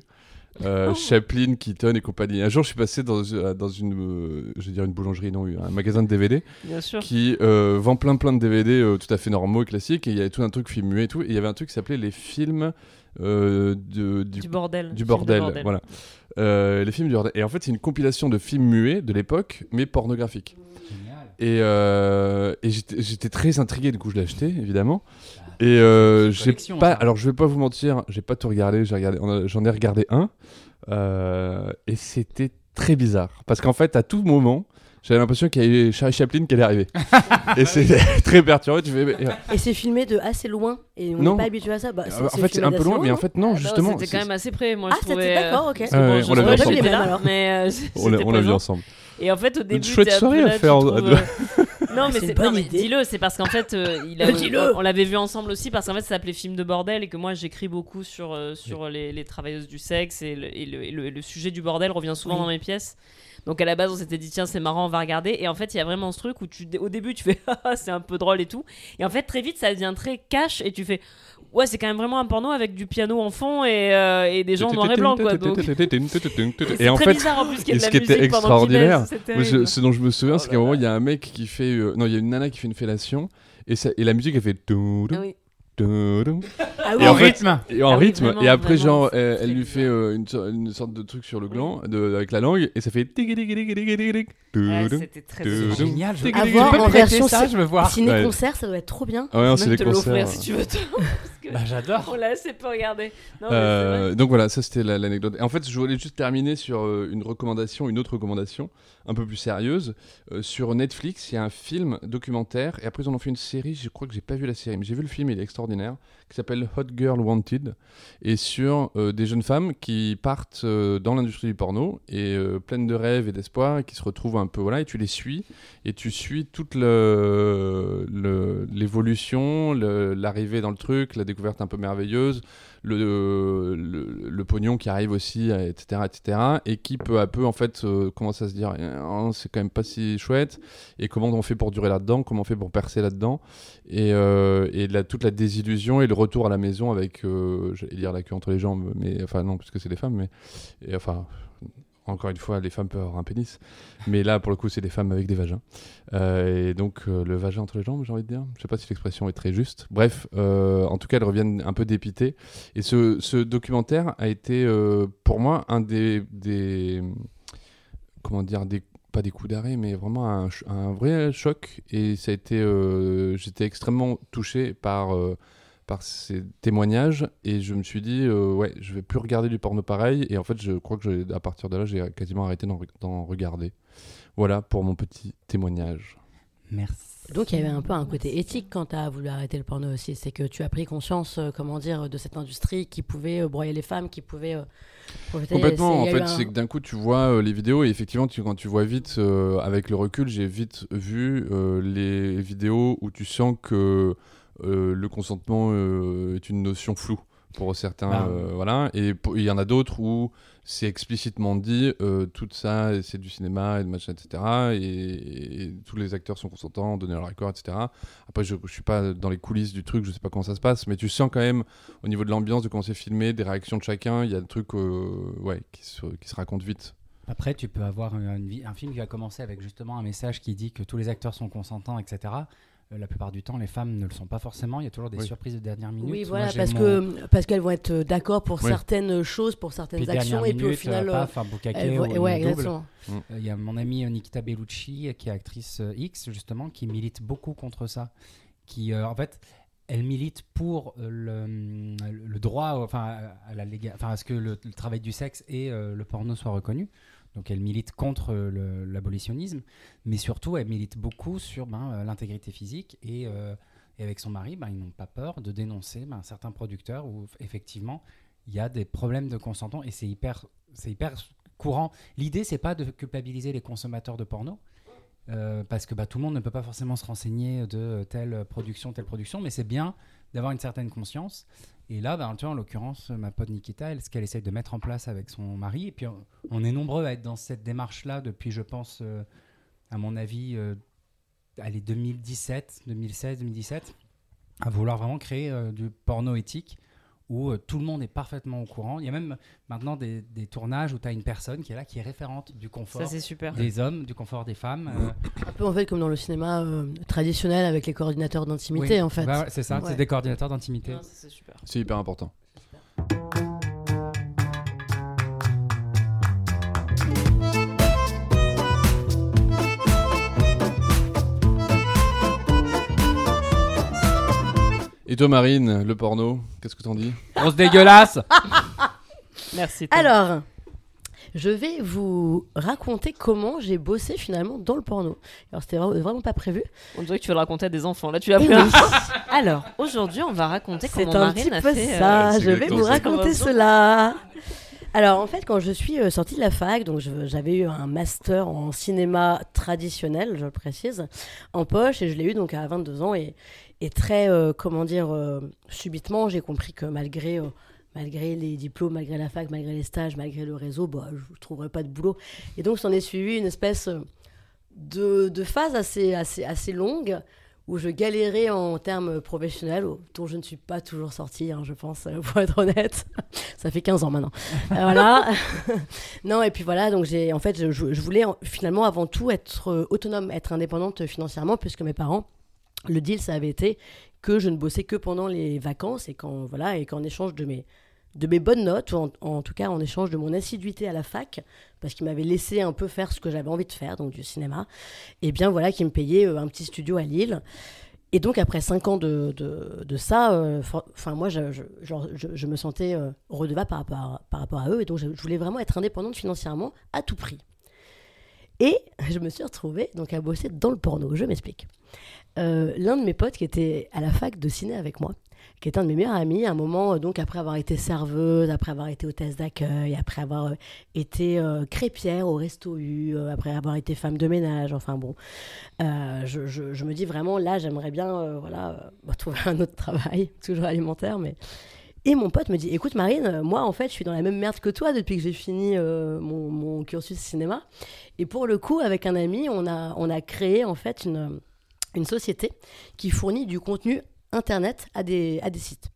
Euh, Oh. Chaplin, Keaton et compagnie. Un jour, je suis passé dans, euh, dans une, euh, je dire une boulangerie, non, un magasin de DVD Bien sûr. qui euh, vend plein plein de DVD euh, tout à fait normaux et classiques. Et il y avait tout un truc film muet et tout. Et il y avait un truc qui s'appelait les films euh, de, du, Du bordel. du bordel, voilà. Euh, les films du bordel. Et en fait, c'est une compilation de films muets de l'époque, mais pornographiques. Génial. Et, euh, et j'étais j'étais très intrigué, du coup je l'ai acheté, évidemment. Et euh, c'est une j'ai pas, ça. alors je vais pas vous mentir, j'ai pas tout regardé, j'ai regardé, on a- j'en ai regardé un, euh, et c'était très bizarre, parce qu'en fait à tout moment, j'avais l'impression qu'il y avait Charlie Chaplin qui allait arriver, et c'était très perturbant. Tu fais, mais- Et c'est filmé de assez loin et on n'est pas habitué à ça. Bah, en fait c'est un peu loin, mais en fait non, Ah, non, justement. C'était c'est- quand même assez près, moi Ah, c'était trouvais. euh, d'accord, ok. on l'a vu ensemble. mais euh, on l'a vu ensemble. Et en fait, au début, chouette t'es un peu soirée à faire, Non, mais C'est bonne non, mais idée. dis-le, c'est parce qu'en fait, euh, il a- Dis-le. on l'avait vu ensemble aussi parce qu'en fait, ça s'appelait film de bordel et que moi, j'écris beaucoup sur euh, sur les, les travailleuses du sexe et le, et le, et le- et le sujet du bordel revient souvent Oui. dans mes pièces. Donc à la base, on s'était dit tiens, c'est marrant, on va regarder. Et en fait, il y a vraiment ce truc où tu, au début, tu fais Ah, c'est un peu drôle et tout. Et en fait, très vite, ça devient très cash et tu fais ouais, c'est quand même vraiment un porno avec du piano en fond et, euh, et des gens en noir et blanc quoi. Donc Et c'est en très fait, bizarre en plus qu'il y ait et de ce la qui était musique pendant qu'il extraordinaire, baise, je- ce dont je me souviens, Oh c'est qu'à un moment, il y a un mec qui fait. euh, non, il y a une nana qui fait une fellation. Et, ça, et la musique, elle fait. Ah oui. Ah Et oui, en en fait- rythme. Et en Ah oui, rythme. vraiment, et après, vraiment, genre, elle, elle lui fait euh, une, so- une sorte de truc sur le gland de- avec la langue. Et ça fait. Ouais, c'était très génial. Je... À Tu voir peux en version ça, je veux voir. Ciné-concert, ça doit être trop bien. Ah ouais, non, c'est Même les te l'offrir si tu veux. Que Bah, j'adore. On l'a assez peu regardé. Non, Euh, donc voilà, ça c'était la- l'anecdote. Et En fait, je voulais juste terminer sur euh, une recommandation, une autre recommandation, un peu plus sérieuse. Euh, sur Netflix, il y a un film documentaire, et après ils en ont fait une série, je crois que j'ai pas vu la série, mais j'ai vu le film, il est extraordinaire, qui s'appelle Hot Girl Wanted, et sur euh, des jeunes femmes qui partent euh, dans l'industrie du porno, et euh, pleines de rêves et d'espoir, et qui se retrouvent un peu, voilà, et tu les suis, et tu suis toute le- le- l'évolution, le- l'arrivée dans le truc, la découverte un peu merveilleuse, le, le, pognon qui arrive aussi, etc., etc., et qui peu à peu en fait euh, commence à se dire Eh, oh, c'est quand même pas si chouette, et comment on fait pour durer là-dedans, comment on fait pour percer là-dedans, et, et la- toute la désillusion et le retour à la maison avec, euh, j'allais dire la queue entre les jambes, mais enfin non, puisque c'est des femmes, mais enfin. Encore une fois, les femmes peuvent avoir un pénis, mais là, pour le coup, c'est des femmes avec des vagins. Euh, et donc, euh, le vagin entre les jambes, j'ai envie de dire. Je sais pas si l'expression est très juste. Bref, euh, en tout cas, elles reviennent un peu dépitées. Et ce, documentaire a été, pour moi, un des. Comment dire des, Pas des coups d'arrêt, mais vraiment un, un vrai choc. Et ça a été. J'étais extrêmement touché par. Par ces témoignages et je me suis dit euh, ouais je vais plus regarder du porno pareil et en fait je crois que j'ai- à partir de là j'ai quasiment arrêté d'en regarder voilà pour mon petit témoignage Merci. Donc il y avait un peu un côté éthique quand tu as voulu arrêter le porno aussi. C'est que tu as pris conscience, euh, comment dire, de cette industrie qui pouvait euh, broyer les femmes, qui pouvait. euh, profiter. Complètement, en fait, un- c'est que d'un coup, tu vois euh, les vidéos, et effectivement, tu, quand tu vois vite, euh, avec le recul, j'ai vite vu euh, les vidéos où tu sens que euh, le consentement euh, est une notion floue pour certains. Bah. euh, voilà, et il y en a d'autres où c'est explicitement dit, euh, tout ça, c'est du cinéma et de machin, etc. Et, et tous les acteurs sont consentants, donner leur accord, etc. Après, je, je suis pas dans les coulisses du truc, je sais pas comment ça se passe, mais tu sens quand même au niveau de l'ambiance, de comment c'est filmé, des réactions de chacun, il y a des trucs euh, ouais, qui, se, qui se racontent vite. Après, tu peux avoir une- une vi- un film qui va commencer avec justement un message qui dit que tous les acteurs sont consentants, etc. Euh, La plupart du temps, les femmes ne le sont pas forcément. Il y a toujours des Oui. surprises de dernière minute. Oui, voilà, parce mon- que parce qu'elles vont être euh, d'accord pour Oui. certaines choses, pour certaines actions, et puis au final, euh, euh, paf, un boucaquet elles vont- ou une ouais, double. exactement. Euh, Il y a mon amie euh, Nikita Bellucci, euh, qui est actrice euh, X, justement, qui milite beaucoup contre ça. Qui, euh, en fait, elle milite pour euh, le, le droit, euh, enfin, à, la léga- enfin, à ce que le, le travail du sexe et euh, le porno soient reconnus. Donc, elle milite contre l'abolitionnisme, mais surtout, elle milite beaucoup sur ben, euh, l'intégrité physique et, euh, et avec son mari, ben, ils n'ont pas peur de dénoncer ben, certains producteurs où effectivement il y a des problèmes de consentement et c'est hyper, c'est hyper courant. L'idée, c'est pas de culpabiliser les consommateurs de porno, euh, parce que bah, tout le monde ne peut pas forcément se renseigner de telle production, telle production, mais c'est bien d'avoir une certaine conscience. Et là, bah, tu vois, en l'occurrence, ma pote Nikita, ce qu'elle essaye de mettre en place avec son mari, et puis on, est nombreux à être dans cette démarche-là depuis, je pense, euh, à mon avis, euh, allez, 2017, 2016, 2017, à vouloir vraiment créer euh, du porno éthique où euh, tout le monde est parfaitement au courant. Il y a même maintenant des, des tournages où tu as une personne qui est là, qui est référente du confort Ça, c'est super. des hommes, du confort des femmes. euh, Un peu en fait comme dans le cinéma euh, traditionnel avec les coordinateurs d'intimité oui. en fait. Bah ouais, c'est ça, Ouais. c'est des coordinateurs d'intimité. C'est super. C'est hyper important. Et toi, Marine, le porno, qu'est-ce que t'en dis? Grosse dégueulasse Merci. Tom. Alors, je vais vous raconter comment j'ai bossé finalement dans le porno. Alors c'était vra- vraiment pas prévu. On dirait que tu vas le raconter à des enfants. Là, tu l'as pris. oui. Alors, aujourd'hui, on va raconter C'est comment un Marine petit a peu fait. euh, ça. c'est je vais exactement vous ça. raconter cela. Alors en fait, quand je suis euh, sortie de la fac, donc j'avais eu un master en cinéma traditionnel, je le précise, en poche, et je l'ai eu donc à 22 ans, et, très, euh, comment dire, euh, subitement, j'ai compris que malgré, malgré les diplômes, malgré la fac, malgré les stages, malgré le réseau, bah, je ne trouverais pas de boulot. Et donc, s'en est suivi une espèce de, de phase assez, assez, assez longue où je galérais en termes professionnels, dont je ne suis pas toujours sortie, hein, je pense, euh, pour être honnête. Ça fait 15 ans maintenant. Euh, voilà. non, et puis voilà, donc j'ai, en fait, je, voulais en- finalement avant tout être euh, autonome, être indépendante financièrement, puisque mes parents, le deal, ça avait été que je ne bossais que pendant les vacances et qu'en voilà, et qu'en échange de mes, de mes bonnes notes, ou en, tout cas en échange de mon assiduité à la fac, parce qu'ils m'avaient laissé un peu faire ce que j'avais envie de faire, donc du cinéma, et bien voilà, qu'ils me payaient euh, un petit studio à Lille. Et donc après cinq ans de, de, ça, euh, enfin moi je, je, me sentais euh, redevable par rapport, à, par rapport à eux, et donc je, je voulais vraiment être indépendante financièrement à tout prix. Et je me suis retrouvée donc à bosser dans le porno. Je m'explique. Euh, L'un de mes potes qui était à la fac de ciné avec moi, qui est un de mes meilleurs amis, à un moment, euh, donc après avoir été serveuse, après avoir été hôtesse d'accueil, après avoir euh, été euh, crépière au resto U, euh, après avoir été femme de ménage, enfin bon, je, me dis vraiment là, j'aimerais bien voilà, bah, trouver un autre travail, toujours alimentaire, mais. Et mon pote me dit Écoute, Marine, moi, en fait, je suis dans la même merde que toi depuis que j'ai fini mon, mon cursus cinéma. Et pour le coup, avec un ami, on a, on a créé en fait une, une société qui fournit du contenu internet à des, à des sites.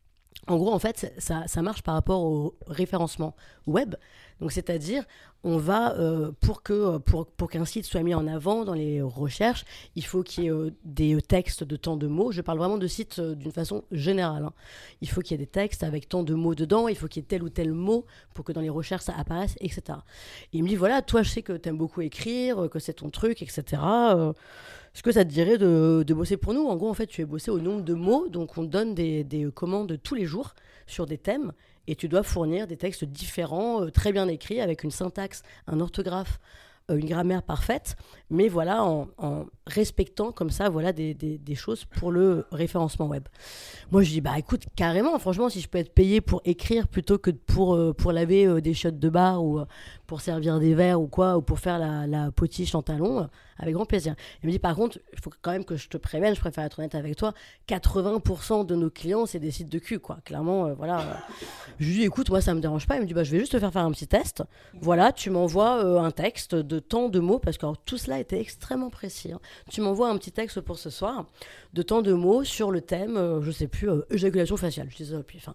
En gros, en fait, ça, ça marche par rapport au référencement web. Donc, c'est-à-dire, on va, euh, pour que pour, pour qu'un site soit mis en avant dans les recherches, il faut qu'il y ait euh, des textes de tant de mots. Je parle vraiment de sites euh, d'une façon générale. hein. Il faut qu'il y ait des textes avec tant de mots dedans, il faut qu'il y ait tel ou tel mot pour que dans les recherches ça apparaisse, etc. Et il me dit voilà, toi, je sais que tu aimes beaucoup écrire, euh, que c'est ton truc, etc. Euh, Est-ce que ça te dirait de, de bosser pour nous? En gros, en fait, tu es bossé au nombre de mots, donc on donne des, des commandes tous les jours sur des thèmes et tu dois fournir des textes différents, euh, très bien écrits, avec une syntaxe, un orthographe, euh, une grammaire parfaite, mais voilà, en, respectant comme ça, voilà, des, des- choses pour le référencement web. Moi, je dis, bah écoute, carrément, franchement, si je peux être payé pour écrire plutôt que pour, euh, pour laver des chiottes de bar ou pour servir des verres ou quoi, ou pour faire la, la potiche en talons, euh, avec grand plaisir. Il me dit, par contre, il faut quand même que je te prévienne, je préfère être honnête avec toi, 80% de nos clients, c'est des sites de cul, quoi. Clairement, euh, voilà. Je lui dis, écoute, moi, ça me dérange pas. Il me dit, bah, je vais juste te faire faire un petit test. Voilà, tu m'envoies euh, un texte de tant de mots, parce que alors, tout cela était extrêmement précis. hein. Tu m'envoies un petit texte pour ce soir, de tant de mots sur le thème, euh, je sais plus, éjaculation faciale. Je dis ça, puis enfin.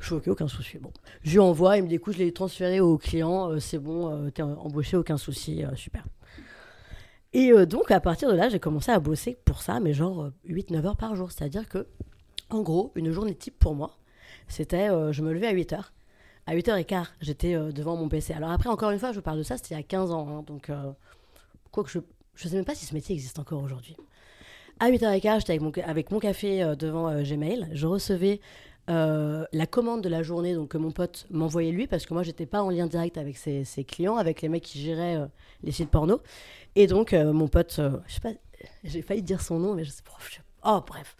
Je suis ok, aucun souci. Bon, je lui envoie, il me dit écoute, je l'ai transféré au client, euh, c'est bon, euh, t'es embauché, aucun souci, euh, super. Et donc, à partir de là, j'ai commencé à bosser pour ça, mais genre 8-9 heures par jour. C'est-à-dire que, en gros, une journée type pour moi, c'était je me levais à 8 heures. À 8h15, j'étais devant mon PC. Alors après, encore une fois, je parle de ça, c'était il y a 15 ans. hein, donc, quoi que je ne sais même pas si ce métier existe encore aujourd'hui. À 8h15, j'étais avec mon, avec mon café devant Gmail. Je recevais euh, la commande de la journée donc, que mon pote m'envoyait lui, parce que moi, j'étais pas en lien direct avec ses, clients, avec les mecs qui géraient euh, les sites porno. Et donc, euh, mon pote, je sais pas, j'ai failli dire son nom, mais je sais pas. Oh, bref.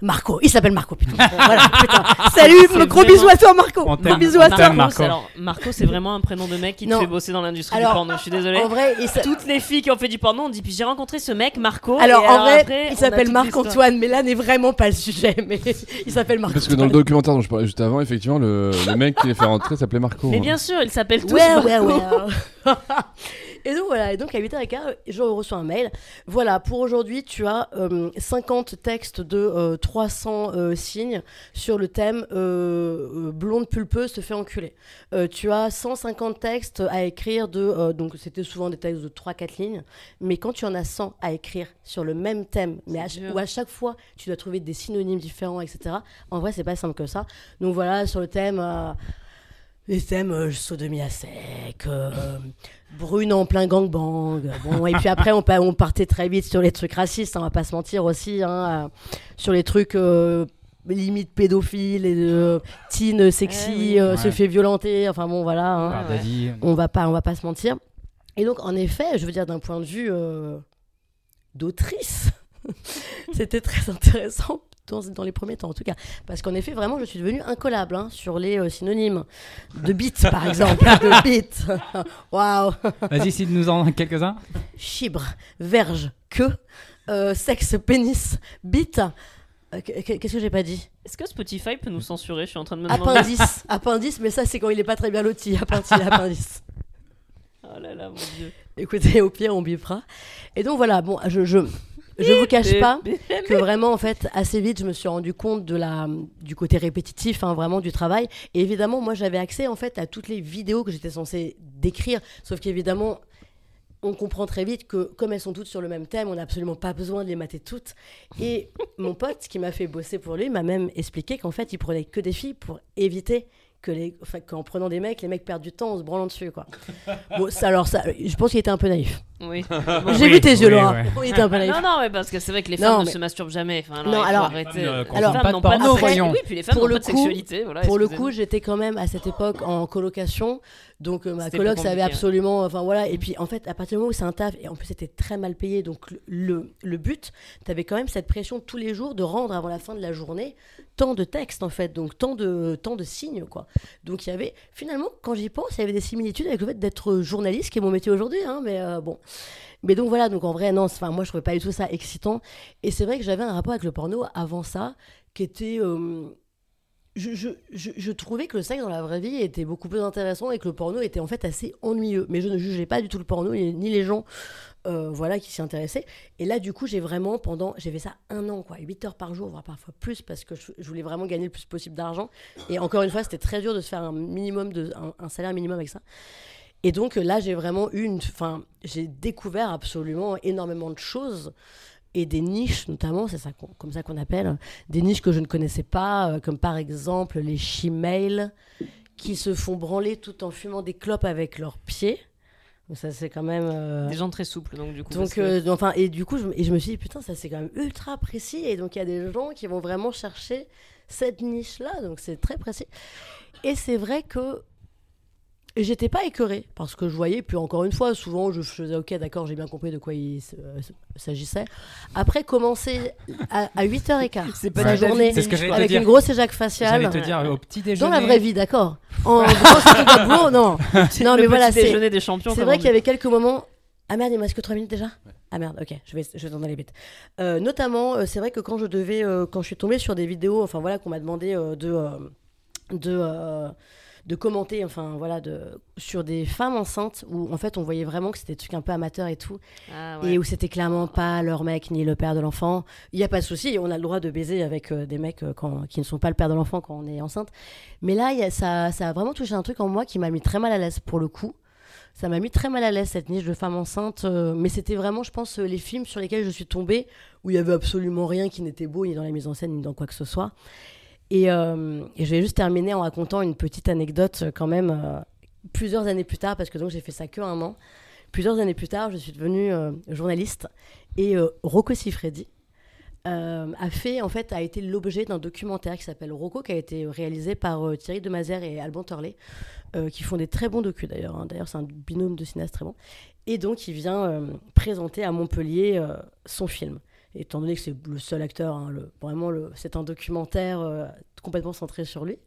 Marco, il s'appelle Marco, putain. voilà, putain. Salut, gros vraiment- bisous à toi, Marco. On Gros bisous à On toi. Marco, Marco. alors, Marco, c'est vraiment un prénom de mec qui te Non. fait bosser dans l'industrie Alors, du porno. Je suis désolée. En vrai, il Toutes les filles qui ont fait du porno ont dit puis j'ai rencontré ce mec Marco. alors, et en vrai, après, on il a s'appelle. Marc-Antoine, mais là n'est vraiment pas le sujet. Mais il s'appelle Marc. Parce que dans le documentaire dont je parlais juste avant, effectivement, le, le mec qui les fait rentrer s'appelait Marco. Mais hein. bien sûr, ils s'appellent tous Ouais, Marco. ouais, ouais. et donc voilà, et donc à 8h15, je reçois un mail. Voilà, pour aujourd'hui, tu as euh, 50 textes de euh, 300 euh, signes sur le thème euh, euh, blonde pulpeuse se fait enculer. Tu as 150 textes à écrire de donc c'était souvent des textes de 3 4 lignes, mais quand tu en as 100 à écrire sur le même thème, mais à, où à chaque fois tu dois trouver des synonymes différents, etc. En vrai, c'est pas simple que ça. Donc voilà, sur le thème les thèmes euh, sodomie à sec, euh, brune en plein gangbang. Bon, et puis après, on, pa- on partait très vite sur les trucs racistes, hein, on va pas se mentir aussi, hein, euh, sur les trucs euh, limite pédophiles et de teen sexy Eh oui. euh, se fait violenter. Enfin bon, voilà. hein. Ouais. On va pas, on va pas se mentir. Et donc, en effet, je veux dire, d'un point de vue euh, d'autrice, c'était très intéressant. Dans, dans les premiers temps, en tout cas. Parce qu'en effet, vraiment, je suis devenue incollable hein, sur les euh, synonymes. De bite, par exemple. de bite. Waouh. Vas-y, si nous en quelques-uns. Chibre, verge, queue, euh, sexe, pénis, bite. Euh, qu- qu- Qu'est-ce que j'ai pas dit? Est-ce que Spotify peut nous censurer? Je suis en train de me demander. Appendice. Appendice, mais ça, c'est quand il est pas très bien loti. Appendice. appendice. Oh là là, mon dieu. Écoutez, au pire, on bipera. Et donc voilà, bon, je je, je vous cache pas que vraiment, en fait, assez vite, je me suis rendu compte de la, du côté répétitif, hein, vraiment, du travail. Et évidemment, moi, j'avais accès, en fait, à toutes les vidéos que j'étais censée décrire. Sauf qu'évidemment, on comprend très vite que, comme elles sont toutes sur le même thème, on n'a absolument pas besoin de les mater toutes. Et mon pote, qui m'a fait bosser pour lui, m'a même expliqué qu'en fait, il prenait que des filles pour éviter que les, enfin, qu'en prenant des mecs, les mecs perdent du temps en se branlant dessus, quoi. Bon, ça, alors ça, je pense qu'il était un peu naïf. Oui. J'ai Oui, vu tes yeux, oui, Laura. ouais. Il était un peu naïf. Non, non, mais parce que c'est vrai que les Non, femmes ne mais- se masturbent jamais. Enfin, Non, faut alors- arrêter. Euh, femmes pas de porno, voyons. Oui, puis les femmes Pour le pas de coup- sexualité. Voilà, Pour le coup, j'étais quand même à cette époque en colocation. Donc euh, ma coloc savait absolument. Enfin voilà. Et puis en fait, à partir du moment où c'est un taf, et en plus c'était très mal payé. Donc le, le, but, tu avais quand même cette pression tous les jours de rendre avant la fin de la journée tant de textes en fait. Donc tant de, tant de signes quoi. Donc il y avait. Finalement, quand j'y pense, il y avait des similitudes avec le fait d'être journaliste, qui est mon métier aujourd'hui. hein, mais euh, bon. Mais donc voilà, donc en vrai, non, enfin, moi je trouvais pas du tout ça excitant. Et c'est vrai que j'avais un rapport avec le porno avant ça, qui était. euh, je, je, je, trouvais que le sexe dans la vraie vie était beaucoup plus intéressant et que le porno était en fait assez ennuyeux. Mais je ne jugeais pas du tout le porno ni les gens euh, voilà, qui s'y intéressaient. Et là, du coup, j'ai vraiment, pendant. J'ai fait ça un an, quoi, 8 heures par jour, voire parfois plus, parce que je, voulais vraiment gagner le plus possible d'argent. Et encore une fois, c'était très dur de se faire un minimum, de, un salaire minimum avec ça. Et donc là, j'ai vraiment eu une. Enfin, j'ai découvert absolument énormément de choses et des niches notamment, c'est ça comme ça qu'on appelle, des niches que je ne connaissais pas, euh, comme par exemple les chimales qui se font branler tout en fumant des clopes avec leurs pieds. Ça c'est quand même. euh, Des gens très souples, donc du coup. que- euh, enfin, et du coup, je, et je me suis dit, putain, ça c'est quand même ultra précis. Et donc, il y a des gens qui vont vraiment chercher cette niche-là. Donc, c'est très précis. Et c'est vrai que j'étais pas écœurée parce que je voyais, puis encore une fois, souvent je faisais, ok, d'accord, j'ai bien compris de quoi il euh, s'agissait. Après, commencer à, à 8h15, C'est pas Ouais. la journée, ce que avec dire. une grosse éjac faciale. Te dire au petit déjeuner. Dans la vraie vie, d'accord. En grosse boulot, non. Non, mais voilà, c'est. C'est vrai qu'il y avait quelques moments. Ah merde, il me reste que 3 minutes déjà Ah merde, ok, je vais, je vais t'en aller vite. Euh, notamment, euh, c'est vrai que quand je devais, euh, quand je suis tombée sur des vidéos, enfin voilà, qu'on m'a demandé euh, de, euh, de, euh, de commenter, enfin voilà, de, sur des femmes enceintes où en fait on voyait vraiment que c'était des trucs un peu amateurs et tout, Ah ouais. et où c'était clairement pas leur mec ni le père de l'enfant. Il n'y a pas de souci, on a le droit de baiser avec euh, des mecs euh, quand, qui ne sont pas le père de l'enfant quand on est enceinte. Mais là, il y a- ça, ça a vraiment touché un truc en moi qui m'a mis très mal à l'aise pour le coup. Ça m'a mis très mal à l'aise cette niche de femme enceinte. euh, mais c'était vraiment, je pense, les films sur lesquels je suis tombée où il y avait absolument rien qui n'était beau ni dans la mise en scène ni dans quoi que ce soit. Et, euh, et je vais juste terminer en racontant une petite anecdote euh, quand même. euh, plusieurs années plus tard, parce que donc j'ai fait ça que un an. Plusieurs années plus tard, je suis devenue journaliste et Rocco Siffredi a fait en fait a été l'objet d'un documentaire qui s'appelle Rocco qui a été réalisé par Thierry Demazer et Alban Torlé qui font des très bons docus d'ailleurs hein. d'ailleurs c'est un binôme de cinéastes très bon et donc il vient présenter à Montpellier son film étant donné que c'est le seul acteur, hein, vraiment, c'est un documentaire euh, complètement centré sur lui.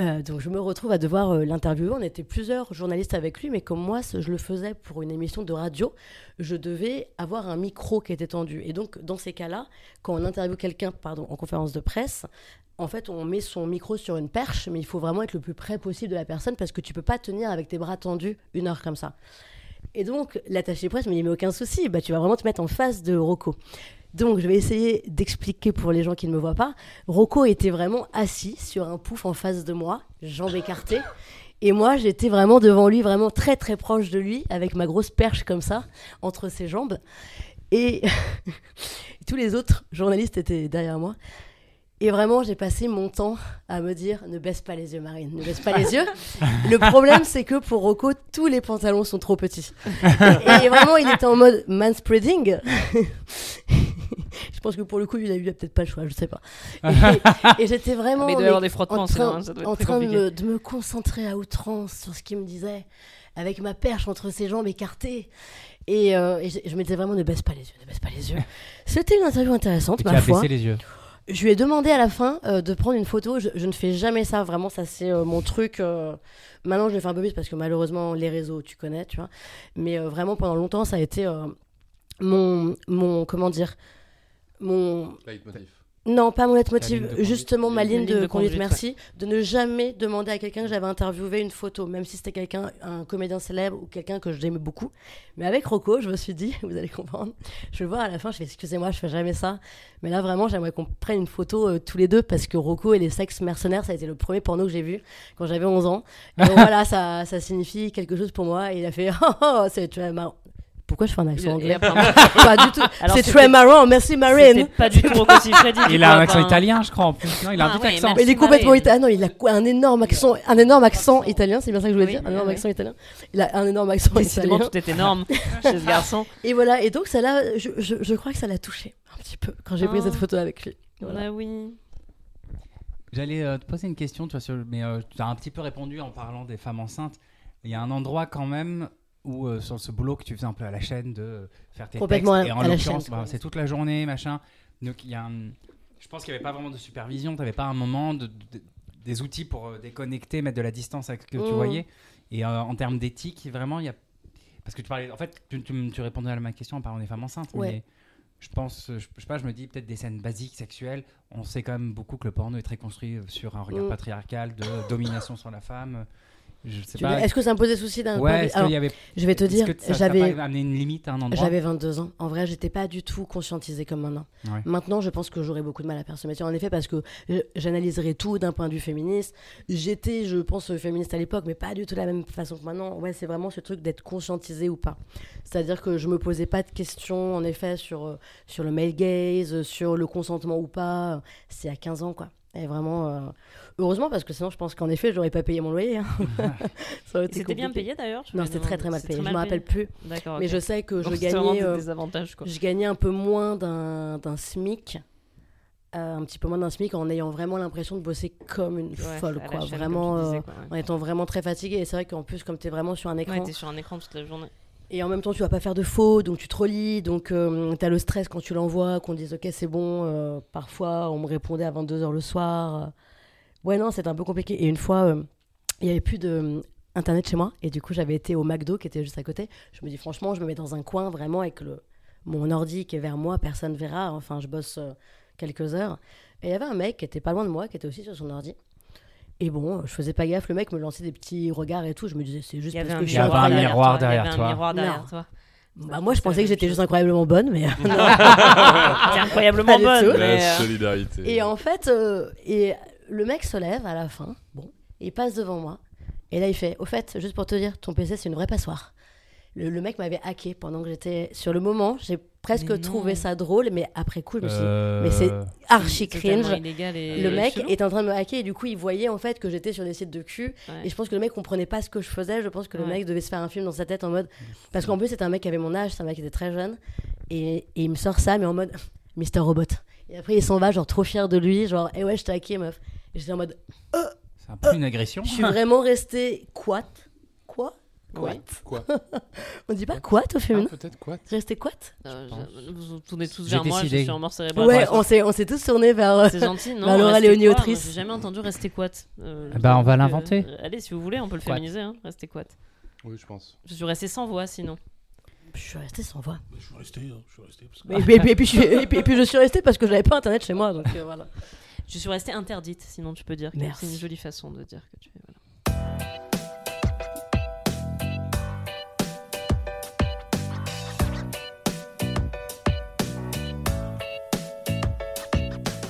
Euh, donc je me retrouve à devoir euh, l'interviewer. On était plusieurs journalistes avec lui, mais comme moi, je le faisais pour une émission de radio, je devais avoir un micro qui était tendu. Et donc dans ces cas-là, quand on interviewe quelqu'un, pardon, en conférence de presse, en fait, on met son micro sur une perche, mais il faut vraiment être le plus près possible de la personne parce que tu peux pas tenir avec tes bras tendus une heure comme ça. Et donc, l'attaché presse me dit, mais aucun souci, bah, tu vas vraiment te mettre en face de Rocco. Donc, je vais essayer d'expliquer pour les gens qui ne me voient pas. Rocco était vraiment assis sur un pouf en face de moi, jambes écartées. Et moi, j'étais vraiment devant lui, vraiment très très proche de lui, avec ma grosse perche comme ça, entre ses jambes. Et tous les autres journalistes étaient derrière moi. Et vraiment, j'ai passé mon temps à me dire ne baisse pas les yeux, Marine, ne baisse pas les yeux. Le problème, c'est que pour Rocco, tous les pantalons sont trop petits. Et, et vraiment, il était en mode manspreading. je pense que pour le coup, il a eu peut-être pas le choix, je sais pas. Et, et j'étais vraiment Mais mais des frottements, en sinon, train, hein, ça doit en train de, me, de me concentrer à outrance sur ce qu'il me disait, avec ma perche entre ses jambes écartées. Et, euh, et je, je me disais vraiment ne baisse pas les yeux, ne baisse pas les yeux. C'était une interview intéressante, Et tu ma as foi. baissé les yeux. Je lui ai demandé à la fin euh, de prendre une photo. Je, je ne fais jamais ça, vraiment, ça c'est euh, mon truc. euh, Maintenant, je le fais un peu plus parce que malheureusement, les réseaux, tu connais, tu vois. Mais euh, vraiment, pendant longtemps, ça a été euh, mon, mon, comment dire, mon. Non, pas mon de conduite. justement ma ligne, de, conduite, merci, de ne jamais demander à quelqu'un que j'avais interviewé une photo, même si c'était quelqu'un, un comédien célèbre ou quelqu'un que j'aimais beaucoup. Mais avec Rocco, je me suis dit, vous allez comprendre, je vais voir à la fin, je fais excusez-moi, je fais jamais ça. Mais là, vraiment, j'aimerais qu'on prenne une photo euh, tous les deux parce que Rocco et les sexes mercenaires, ça a été le premier porno que j'ai vu quand j'avais 11 ans. Et donc voilà, ça, ça signifie quelque chose pour moi. Et il a fait, oh, oh, c'est très marrant. Pourquoi je fais un accent anglais Pas du tout. C'est très marrant, merci Marine. Pas du tout Rocco Siffredi. du Il a un accent italien, je crois, en plus. Non, il a un Ah petit accent. il est complètement italien. Non, il a Un énorme accent, un énorme accent italien, c'est bien ça que je voulais dire, un énorme accent italien. Il a un énorme accent italien. tout est énorme chez ce garçon. Et voilà, et donc ça l'a, je, crois que ça l'a touché un petit peu quand j'ai pris Ah. cette photo avec lui. Voilà. Bah oui. J'allais euh, te poser une question, tu vois, mais euh, tu as un petit peu répondu en parlant des femmes enceintes. Il y a un endroit quand même où, euh, sur ce boulot que tu faisais un peu à la chaîne, de faire tes Complètement textes, et en l'occurrence, bah, c'est toute la journée, machin. Donc il y a un- Je pense qu'il n'y avait pas vraiment de supervision, tu n'avais pas un moment de, de- des outils pour euh, déconnecter, mettre de la distance avec ce que tu Mm. voyais. Et euh, en termes d'éthique, vraiment, il y a... Parce que tu parlais... En fait, tu, tu- tu répondais à ma question en parlant des femmes enceintes, Ouais. mais je pense, je, je sais pas, je me dis peut-être des scènes basiques sexuelles. On sait quand même beaucoup que le porno est très construit euh, sur un regard Mm. patriarcal de domination sur la femme. Je sais pas. Est-ce que ça me posait souci d'un point de Ouais, vue- avait. je vais te dire, j'avais, amené une limite à un endroit. j'avais 22 ans. En vrai, j'étais pas du tout conscientisée comme maintenant. Ouais. Maintenant, je pense que j'aurais beaucoup de mal à faire ce métier. En effet, parce que euh, j'analyserais tout d'un point de vue féministe. J'étais, je pense, féministe à l'époque, mais pas du tout de la même façon que maintenant. Ouais, c'est vraiment ce truc d'être conscientisé ou pas. C'est-à-dire que je me posais pas de questions, en effet, sur, euh, sur le male gaze, sur le consentement ou pas. C'est à 15 ans, quoi. Et vraiment, euh, heureusement, parce que sinon, je pense qu'en effet, j'aurais pas payé mon loyer. hein. C'était bien payé d'ailleurs je Non, c'était très très mal payé. Je mal me rappelle plus. Mais je sais que je Donc, gagnais. des euh, désavantages quoi. je gagnais un peu moins d'un SMIC, euh, un petit peu moins d'un SMIC en ayant vraiment l'impression de bosser comme une Ouais, folle, quoi. chaîne, Vraiment, disais, euh, quoi, ouais. en étant vraiment très fatiguée. Et c'est vrai qu'en plus, comme tu es vraiment sur un écran, Ouais, t'es sur un écran toute la journée. et en même temps, tu vas pas faire de faux, donc tu te relis, donc tu as le stress quand tu l'envoies, qu'on dise ok, c'est bon. euh, parfois, on me répondait à 22h le soir. Euh. Ouais, non, c'était un peu compliqué. Et une fois, euh, il y avait plus de euh, internet chez moi, et du coup, j'avais été au McDo qui était juste à côté. Je me dis, franchement, je me mets dans un coin vraiment avec le, mon ordi qui est vers moi, personne verra. Enfin, je bosse euh, quelques heures. Et il y avait un mec qui était pas loin de moi, qui était aussi sur son ordi. Et bon, je faisais pas gaffe, le mec me lançait des petits regards et tout. Je me disais, c'est juste parce que je suis Il y avait un miroir toi, il y derrière avait toi. un miroir derrière Non. toi. Bah, moi, je pensais que j'étais juste incroyablement bonne, mais. T'es incroyablement bonne. La euh, solidarité. et en fait, euh, et le mec se lève à la fin, bon, il passe devant moi, et là il fait, au fait, juste pour te dire, ton PC c'est une vraie passoire. Le, le mec m'avait hacké pendant que j'étais sur le moment, j'ai presque trouvé ça drôle, mais après coup, je me suis dit, Euh, mais c'est archi cringe. illégal et Le mec chelou. est en train de me hacker et du coup il voyait en fait que j'étais sur des sites de cul Ouais. et je pense que le mec comprenait pas ce que je faisais je pense que le Ouais. mec devait se faire un film dans sa tête en mode parce qu'en plus c'était un mec qui avait mon âge c'est un mec qui était très jeune et, et il me sort ça mais en mode Mister Robot et après il s'en va genre trop fier de lui genre eh ouais je t'ai hacké meuf et j'étais en mode C'est un peu une agression. je suis vraiment restée quoi quoi? Quoi Oui. Quoi? On dit pas quoi au Ah, féminin Peut-être quoi Restez quoi Euh, je- vous vous tournez tous vers moi, je suis en mort cérébrale. Ouais, on s'est, on s'est tous tournés vers. euh, C'est gentil, non Bah, Laura restez Léonie, quoi autrice. Moi, J'ai jamais entendu rester quat. Euh, ben, on va donc, l'inventer. euh, allez, si vous voulez, on peut le Quat. féminiser, hein, rester quat. Oui, je pense. Je suis restée sans voix sinon. Je suis restée sans voix. Je suis resté, hein, je suis resté. Parce que... Et puis, et puis- et puis je, suis, et puis- et puis je suis restée parce que j'avais pas internet chez moi. Donc euh, voilà. Je suis restée interdite, sinon tu peux dire. que. C'est une jolie façon de dire que tu es. Voilà.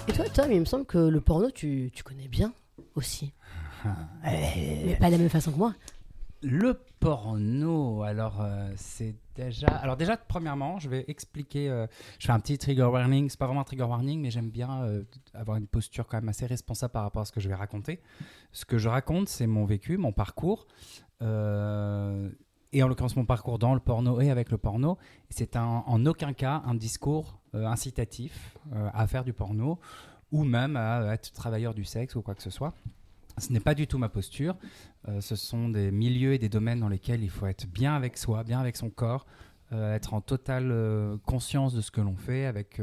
Et toi, Tom, il me semble que le porno, tu, tu connais bien aussi. Mais pas de la même façon que moi. Le porno, alors euh, c'est déjà. Alors déjà, premièrement, je vais expliquer. euh, je fais un petit trigger warning. C'est pas vraiment un trigger warning, mais j'aime bien euh, avoir une posture quand même assez responsable par rapport à ce que je vais raconter. Ce que je raconte, c'est mon vécu, mon parcours, et en l'occurrence mon parcours dans le porno et avec le porno. C'est en aucun cas un discours incitatif à faire du porno ou même à être travailleur du sexe ou quoi que ce soit. Ce n'est pas du tout ma posture. Euh, ce sont des milieux et des domaines dans lesquels il faut être bien avec soi, bien avec son corps, euh, être en totale euh, conscience de ce que l'on fait, avec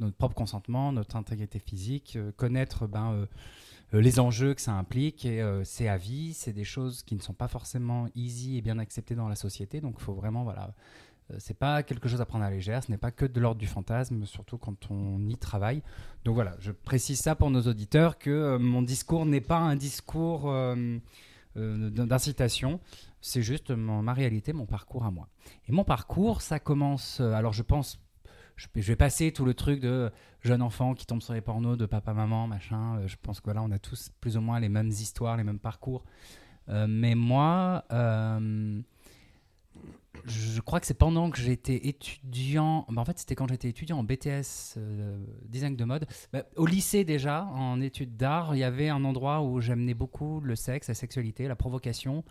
notre propre consentement, notre intégrité physique, connaître ben, les enjeux que ça implique. Et c'est à vie, c'est des choses qui ne sont pas forcément easy et bien acceptées dans la société. Donc il faut vraiment, voilà, c'est pas quelque chose à prendre à la légère, ce n'est pas que de l'ordre du fantasme, surtout quand on y travaille. Donc voilà, je précise ça pour nos auditeurs que euh, mon discours n'est pas un discours euh, euh, d'incitation, c'est juste mon- ma réalité, mon parcours à moi. Et mon parcours, ça commence. euh, alors je pense, je, vais passer tout le truc de jeune enfant qui tombe sur les pornos de papa maman machin. euh, je pense que voilà, on a tous plus ou moins les mêmes histoires, les mêmes parcours. Euh, mais moi. Je crois que c'est pendant que j'étais étudiant. bah, en fait, c'était quand j'étais étudiant en BTS euh, design de mode. Bah, au lycée déjà, en études d'art, il y avait un endroit où j'amenais beaucoup le sexe, la sexualité, la provocation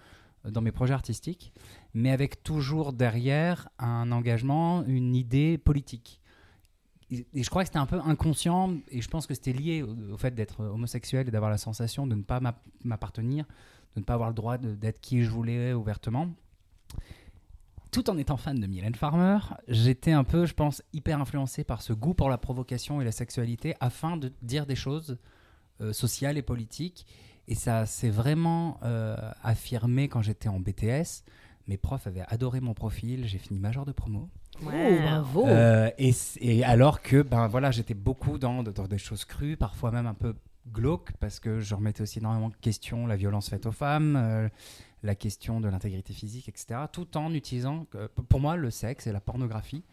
euh, dans mes projets artistiques, mais avec toujours derrière un engagement, une idée politique. Et je crois que c'était un peu inconscient, et je pense que c'était lié au, fait d'être homosexuel et d'avoir la sensation de ne pas m'app- m'appartenir, de ne pas avoir le droit d'être qui je voulais ouvertement tout en étant fan de Mylène Farmer, j'étais un peu, je pense, hyper influencé par ce goût pour la provocation et la sexualité afin de dire des choses euh, sociales et politiques. Et ça s'est vraiment euh, affirmé quand j'étais en BTS. Mes profs avaient adoré mon profil, j'ai fini major de promo. Oh, bravo. Euh, et, alors que ben voilà, j'étais beaucoup dans, dans des choses crues, parfois même un peu glauques, parce que je remettais aussi énormément de questions la violence faite aux femmes, euh, la question de l'intégrité physique, etc. Tout en utilisant, euh, pour moi, le sexe et la pornographie.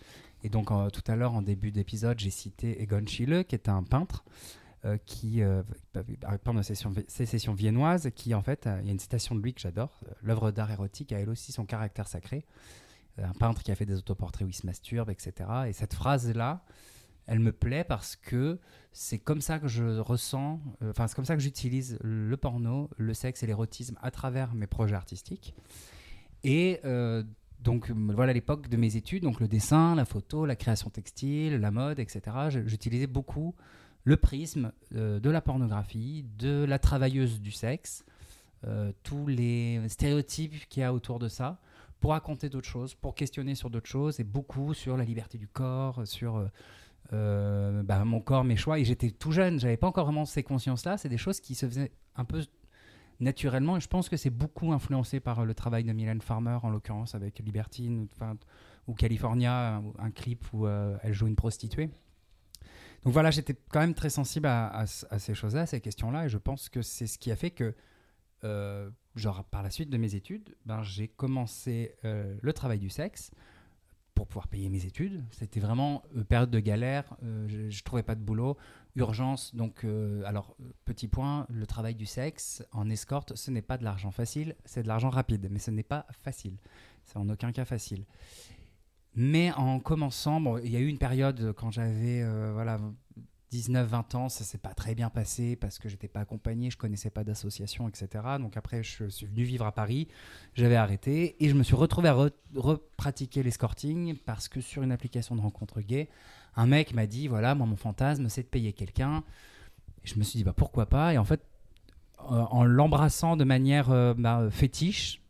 Et donc tout à l'heure, en début d'épisode, j'ai cité Egon Schiele, qui est un peintre. euh, qui euh, pendant sécession, sécession viennoise, qui en fait, euh, il y a une citation de lui que j'adore. L'œuvre d'art érotique a elle aussi son caractère sacré un peintre qui a fait des autoportraits où il se masturbe, etc. Et cette phrase-là, elle me plaît parce que c'est comme ça que je ressens, euh, enfin c'est comme ça que j'utilise le porno, le sexe et l'érotisme à travers mes projets artistiques. Et euh, donc voilà l'époque de mes études, donc le dessin, la photo, la création textile, la mode, etc. J'utilisais beaucoup le prisme euh, de la pornographie, de la travailleuse du sexe, tous les stéréotypes qu'il y a autour de ça pour raconter d'autres choses, pour questionner sur d'autres choses, et beaucoup sur la liberté du corps, sur euh, euh, bah, mon corps, mes choix. Et j'étais tout jeune, j'avais pas encore vraiment ces consciences-là. C'est des choses qui se faisaient un peu naturellement, et je pense que c'est beaucoup influencé par le travail de Mylène Farmer, en l'occurrence avec Libertine, ou, California, un, un clip où euh, elle joue une prostituée. Donc voilà, j'étais quand même très sensible à, ces choses-là, à ces questions-là, et je pense que c'est ce qui a fait que euh, genre par la suite de mes études, ben, j'ai commencé euh, le travail du sexe pour pouvoir payer mes études. C'était vraiment euh, période de galère, euh, je, je trouvais pas de boulot, urgence. Donc, euh, alors petit point, le travail du sexe en escorte, ce n'est pas de l'argent facile, c'est de l'argent rapide, mais ce n'est pas facile. C'est en aucun cas facile. Mais en commençant, bon, il y a eu une période quand j'avais voilà 19-20 ans, ça s'est pas très bien passé parce que j'étais pas accompagné, je connaissais pas d'association, etc. Donc après, je suis venu vivre à Paris, j'avais arrêté et je me suis retrouvé à re- repratiquer l'escorting parce que sur une application de rencontre gay, un mec m'a dit voilà, moi mon fantasme c'est de payer quelqu'un. Je me suis dit bah pourquoi pas? Et en fait en l'embrassant de manière euh, bah, fétiche,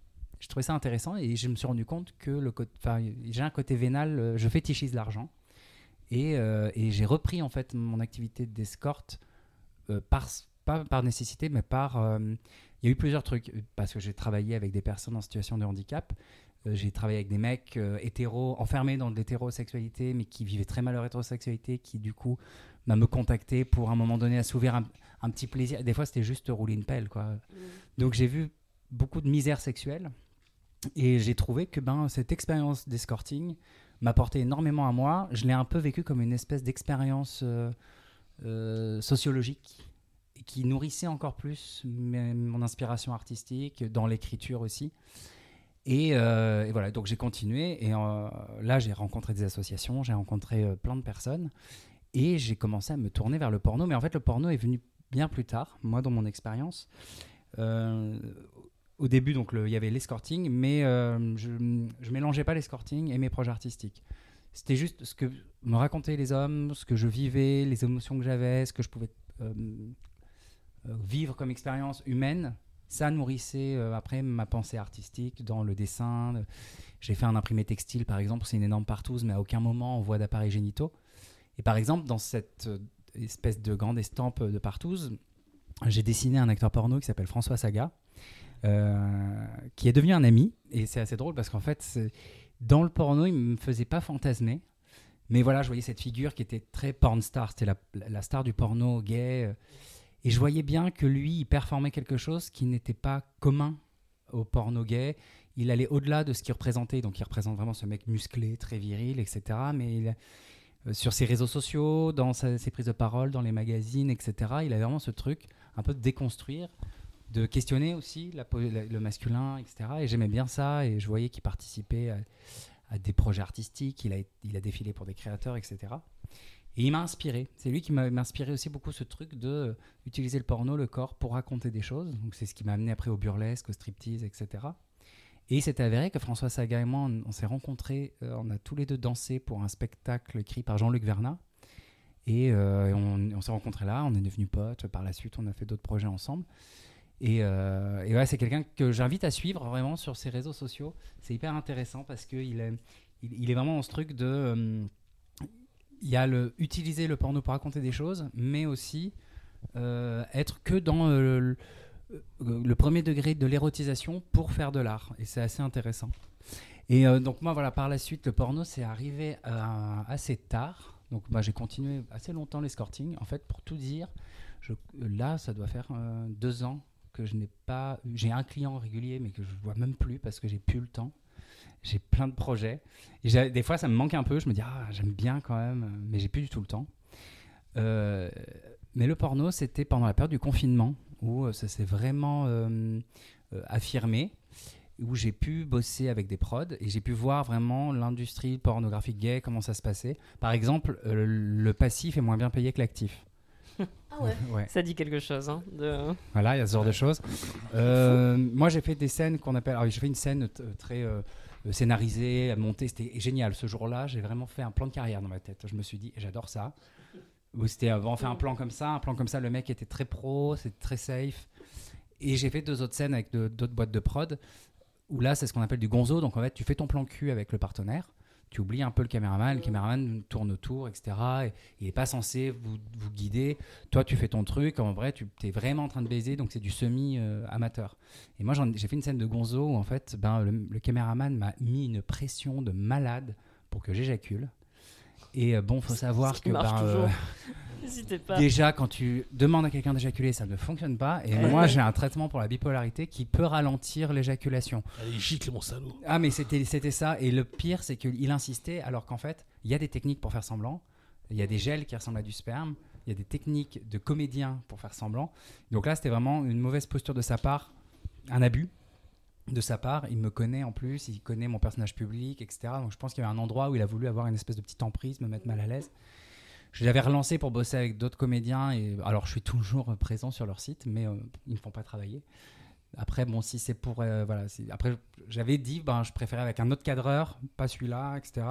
je trouvais ça intéressant et je me suis rendu compte que j'ai un côté vénal, euh, je fétichise l'argent. Et, euh, et j'ai repris en fait mon activité d'escorte euh, par, pas par nécessité, mais par. il y a eu plusieurs trucs. Parce que j'ai travaillé avec des personnes en situation de handicap. j'ai travaillé avec des mecs hétéros, enfermés dans l'hétérosexualité, mais qui vivaient très mal leur hétérosexualité, qui du coup bah, me contactaient pour à un moment donné assouvir un, un petit plaisir. Des fois, c'était juste rouler une pelle. Quoi. Mmh. Donc j'ai vu beaucoup de misère sexuelle. Et j'ai trouvé que ben, cette expérience d'escorting m'apportait énormément à moi. Je l'ai un peu vécu comme une espèce d'expérience euh, euh, sociologique qui nourrissait encore plus mon inspiration artistique, dans l'écriture aussi. Et, euh, voilà, donc j'ai continué. Et là, j'ai rencontré des associations, j'ai rencontré plein de personnes. Et j'ai commencé à me tourner vers le porno. Mais en fait, le porno est venu bien plus tard, moi, dans mon expérience au début, donc il y avait l'escorting, mais euh, je, je mélangeais pas l'escorting et mes projets artistiques. C'était juste ce que me racontaient les hommes, ce que je vivais, les émotions que j'avais, ce que je pouvais euh, euh, vivre comme expérience humaine. Ça nourrissait après ma pensée artistique dans le dessin. J'ai fait un imprimé textile, par exemple, c'est une énorme partouze, mais à aucun moment on voit d'appareils génitaux. Et par exemple, dans cette espèce de grande estampe de partouze, j'ai dessiné un acteur porno qui s'appelle François Saga qui est devenu un ami. Et c'est assez drôle parce qu'en fait, dans le porno, il me faisait pas fantasmer. Mais voilà, je voyais cette figure qui était très porn star. C'était la, star du porno gay. Euh, et je voyais bien que lui, il performait quelque chose qui n'était pas commun au porno gay. Il allait au-delà de ce qu'il représentait. Donc, il représente vraiment ce mec musclé, très viril, etc. Mais euh, sur ses réseaux sociaux, dans ses prises de parole, dans les magazines, etc., il avait vraiment ce truc un peu de déconstruire de questionner aussi le masculin, etc. Et j'aimais bien ça, et je voyais qu'il participait à, des projets artistiques, il a, il a défilé pour des créateurs, etc. Et il m'a inspiré. C'est lui qui m'a inspiré aussi beaucoup ce truc de euh, utiliser le porno, le corps, pour raconter des choses. Donc c'est ce qui m'a amené après au burlesque, au striptease, etc. Et il s'est avéré que François Saga et moi, on, s'est rencontrés, euh, on a tous les deux dansé pour un spectacle écrit par Jean-Luc Vernat. Et, euh, on, on s'est rencontrés là, on est devenus potes. Par la suite, on a fait d'autres projets ensemble. Et, euh, c'est quelqu'un que j'invite à suivre vraiment sur ses réseaux sociaux. C'est hyper intéressant parce qu'il est, il, est vraiment dans ce truc de. Euh, il y a le, utiliser le porno pour raconter des choses, mais aussi euh, être que dans le, premier degré de l'érotisation pour faire de l'art. Et c'est assez intéressant. Et donc, moi, voilà, par la suite, le porno, c'est arrivé assez tard. Donc, moi, j'ai continué assez longtemps l'escorting. En fait, pour tout dire, là, ça doit faire deux ans que je n'ai pas J'ai un client régulier, mais que je vois même plus parce que j'ai plus le temps. J'ai plein de projets. Et des fois, ça me manque un peu. Je me dis, ah, j'aime bien quand même, mais j'ai plus du tout le temps. Euh, mais le porno, c'était pendant la période du confinement où euh, ça s'est vraiment euh, affirmé, où j'ai pu bosser avec des prods et j'ai pu voir vraiment l'industrie pornographique gay, comment ça se passait. Par exemple, le passif est moins bien payé que l'actif. Ah ouais. Ça dit quelque chose. Hein, de... Voilà, il y a ce genre de choses. Euh, moi, j'ai fait des scènes qu'on appelle. j'ai fait une scène très euh, scénarisée, montée. C'était génial. Ce jour-là, j'ai vraiment fait un plan de carrière dans ma tête. Je me suis dit, j'adore ça. C'était avant, fait un plan comme ça. Un plan comme ça, le mec était très pro, c'est très safe. Et j'ai fait deux autres scènes avec d'autres boîtes de prod. Où là, c'est ce qu'on appelle du gonzo. Donc en fait, tu fais ton plan cul avec le partenaire tu oublies un peu le caméraman, le caméraman tourne autour, etc. Et il n'est pas censé vous, vous, guider. Toi, tu fais ton truc, en vrai, tu es vraiment en train de baiser, donc c'est du semi-amateur. Et moi, j'ai fait une scène de gonzo où, en fait, ben, le, le caméraman m'a mis une pression de malade pour que j'éjacule. Et euh, bon, faut savoir que ben, euh, déjà quand tu demandes à quelqu'un d'éjaculer, ça ne fonctionne pas. Et moi, j'ai un traitement pour la bipolarité qui peut ralentir l'éjaculation. Il gicle mon salaud. Ah mais c'était c'était ça. Et le pire, c'est qu'il insistait alors qu'en fait, il y a des techniques pour faire semblant. Il y a des gels qui ressemblent à du sperme. Il y a des techniques de comédien pour faire semblant. Donc là, c'était vraiment une mauvaise posture de sa part, un abus de sa part. Il me connaît en plus, il connaît mon personnage public, etc. Donc je pense qu'il y avait un endroit où il a voulu avoir une espèce de petite emprise, me mettre mal à l'aise. Je l'avais relancé pour bosser avec d'autres comédiens. Et, alors je suis toujours présent sur leur site, mais euh, ils ne font pas travailler. Après, bon, si c'est pour. Euh, voilà, après, j'avais dit, ben, je préférais avec un autre cadreur, pas celui-là, etc.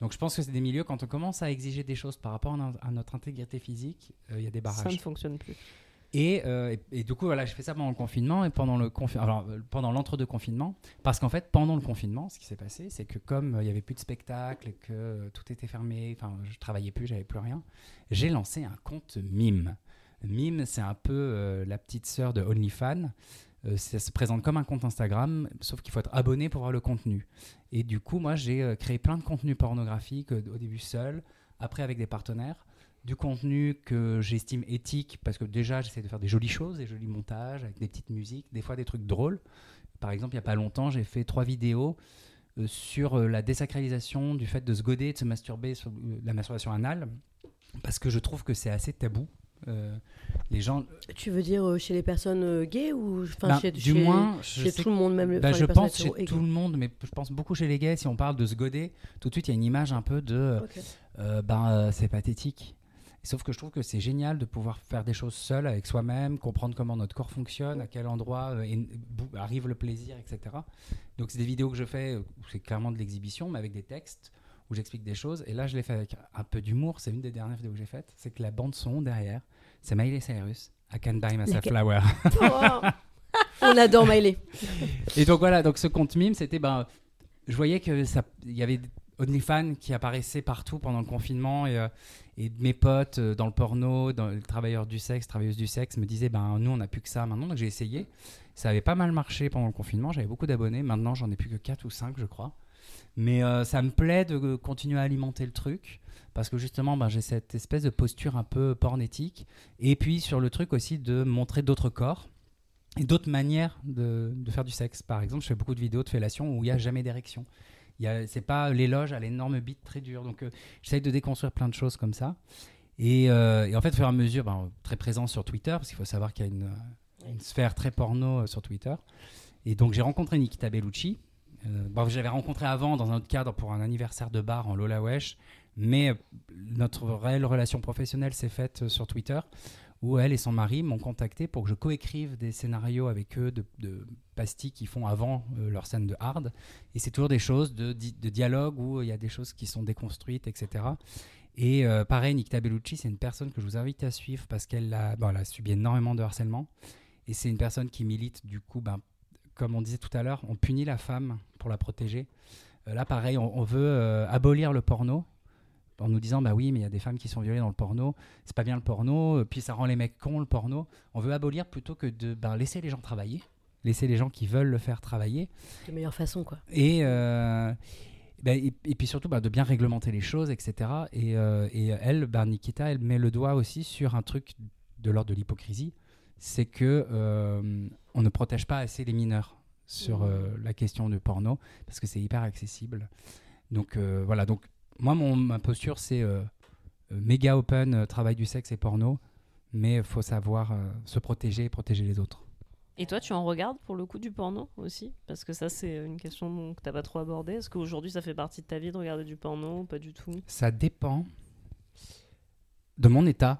Donc je pense que c'est des milieux, quand on commence à exiger des choses par rapport à, notre intégrité physique, euh, il y a des barrages. Ça ne fonctionne plus. Et, euh, et, du coup, voilà, j'ai fait ça pendant le confinement et pendant le confi- euh, pendant l'entre-deux confinements. Parce qu'en fait, pendant le confinement, ce qui s'est passé, c'est que comme euh, il y avait plus de spectacles, que euh, tout était fermé, enfin, je travaillais plus, j'avais plus rien, j'ai lancé un compte Mime. Mime, c'est un peu euh, la petite sœur de OnlyFans. Euh, ça se présente comme un compte Instagram, sauf qu'il faut être abonné pour voir le contenu. Et du coup, moi, j'ai euh, créé plein de contenus pornographiques euh, au début seul, après avec des partenaires du contenu que j'estime éthique parce que déjà j'essaie de faire des jolies choses, des jolis montages avec des petites musiques, des fois des trucs drôles. Par exemple, il n'y a pas longtemps, j'ai fait trois vidéos euh, sur euh, la désacralisation du fait de se goder, de se masturber sur euh, la masturbation anale parce que je trouve que c'est assez tabou. Les gens, Tu veux dire chez les personnes gays ou enfin Ben, chez, du chez- moins, chez tout le monde, même enfin, je pense chez tout le monde, mais je pense beaucoup chez les gays. Si on parle de se goder, tout de suite il y a une image un peu de ben, c'est pathétique. Sauf que je trouve que c'est génial de pouvoir faire des choses seul avec soi-même, comprendre comment notre corps fonctionne, à quel endroit euh, arrive le plaisir, etc. Donc c'est des vidéos que je fais euh, où c'est clairement de l'exhibition, mais avec des textes où j'explique des choses. Et là, je l'ai fait avec un peu d'humour. C'est une des dernières vidéos que j'ai faites. C'est que la bande son derrière, c'est Miley Cyrus. I can buy myself flower. Oh. On adore Miley. Et donc voilà, donc ce compte mime, c'était ben, je voyais que ça, il y avait OnlyFans qui apparaissait partout pendant le confinement et, euh, et mes potes euh, dans le porno, dans les travailleurs du sexe, travailleuses du sexe me disaient ben nous on n'a plus que ça maintenant, donc j'ai essayé. Ça avait pas mal marché pendant le confinement, j'avais beaucoup d'abonnés. Maintenant j'en ai plus que 4 ou 5 je crois. Mais euh, ça me plaît de euh, continuer à alimenter le truc parce que justement ben, j'ai cette espèce de posture un peu pornétique et puis sur le truc aussi de montrer d'autres corps et d'autres manières de, de faire du sexe. Par exemple, je fais beaucoup de vidéos de fellation où il n'y a jamais d'érection. C'est pas l'éloge à l'énorme bite très dur. Donc, euh, j'essaye de déconstruire plein de choses comme ça. Et, euh, et en fait, au fur et à mesure, ben, très présent sur Twitter, parce qu'il faut savoir qu'il y a une, une sphère très porno euh, sur Twitter. Et donc, j'ai rencontré Nikita Bellucci. Bon, je l'avais rencontré avant dans un autre cadre pour un anniversaire de bar en Lola Wesh. Mais notre réelle relation professionnelle s'est faite sur Twitter où elle et son mari m'ont contacté pour que je coécrive des scénarios avec eux de, pastilles qu'ils font avant euh, leur scène de hard. Et c'est toujours des choses de, di- de dialogue où il y a des choses qui sont déconstruites, etc. Et euh, pareil, Nikita Bellucci, c'est une personne que je vous invite à suivre parce qu'elle a, subi énormément de harcèlement. Et c'est une personne qui milite, du coup, ben, comme on disait tout à l'heure, on punit la femme pour la protéger. Euh, là, pareil, on, on veut euh, abolir le porno en nous disant bah oui mais il y a des femmes qui sont violées dans le porno. C'est pas bien le porno. Euh, puis ça rend les mecs cons le porno. On veut abolir plutôt que de ben, laisser les gens travailler. Laisser les gens qui veulent le faire travailler. De meilleure façon, quoi. et, euh, ben, et, et puis surtout ben, de bien réglementer les choses, etc. Et, euh, et elle, ben, Nikita, elle met le doigt aussi sur un truc de l'ordre de l'hypocrisie, c'est que euh, on ne protège pas assez les mineurs sur euh, la question du porno parce que c'est hyper accessible. Donc euh, voilà, donc moi mon, ma posture c'est euh, méga open, euh, travail du sexe et porno, mais il faut savoir euh, se protéger et protéger les autres. Et toi, tu en regardes pour le coup du porno aussi? Parce que ça, c'est une question que t'as pas trop abordée. Est-ce qu'aujourd'hui, ça fait partie de ta vie de regarder du porno ou Pas du tout? Ça dépend de mon état.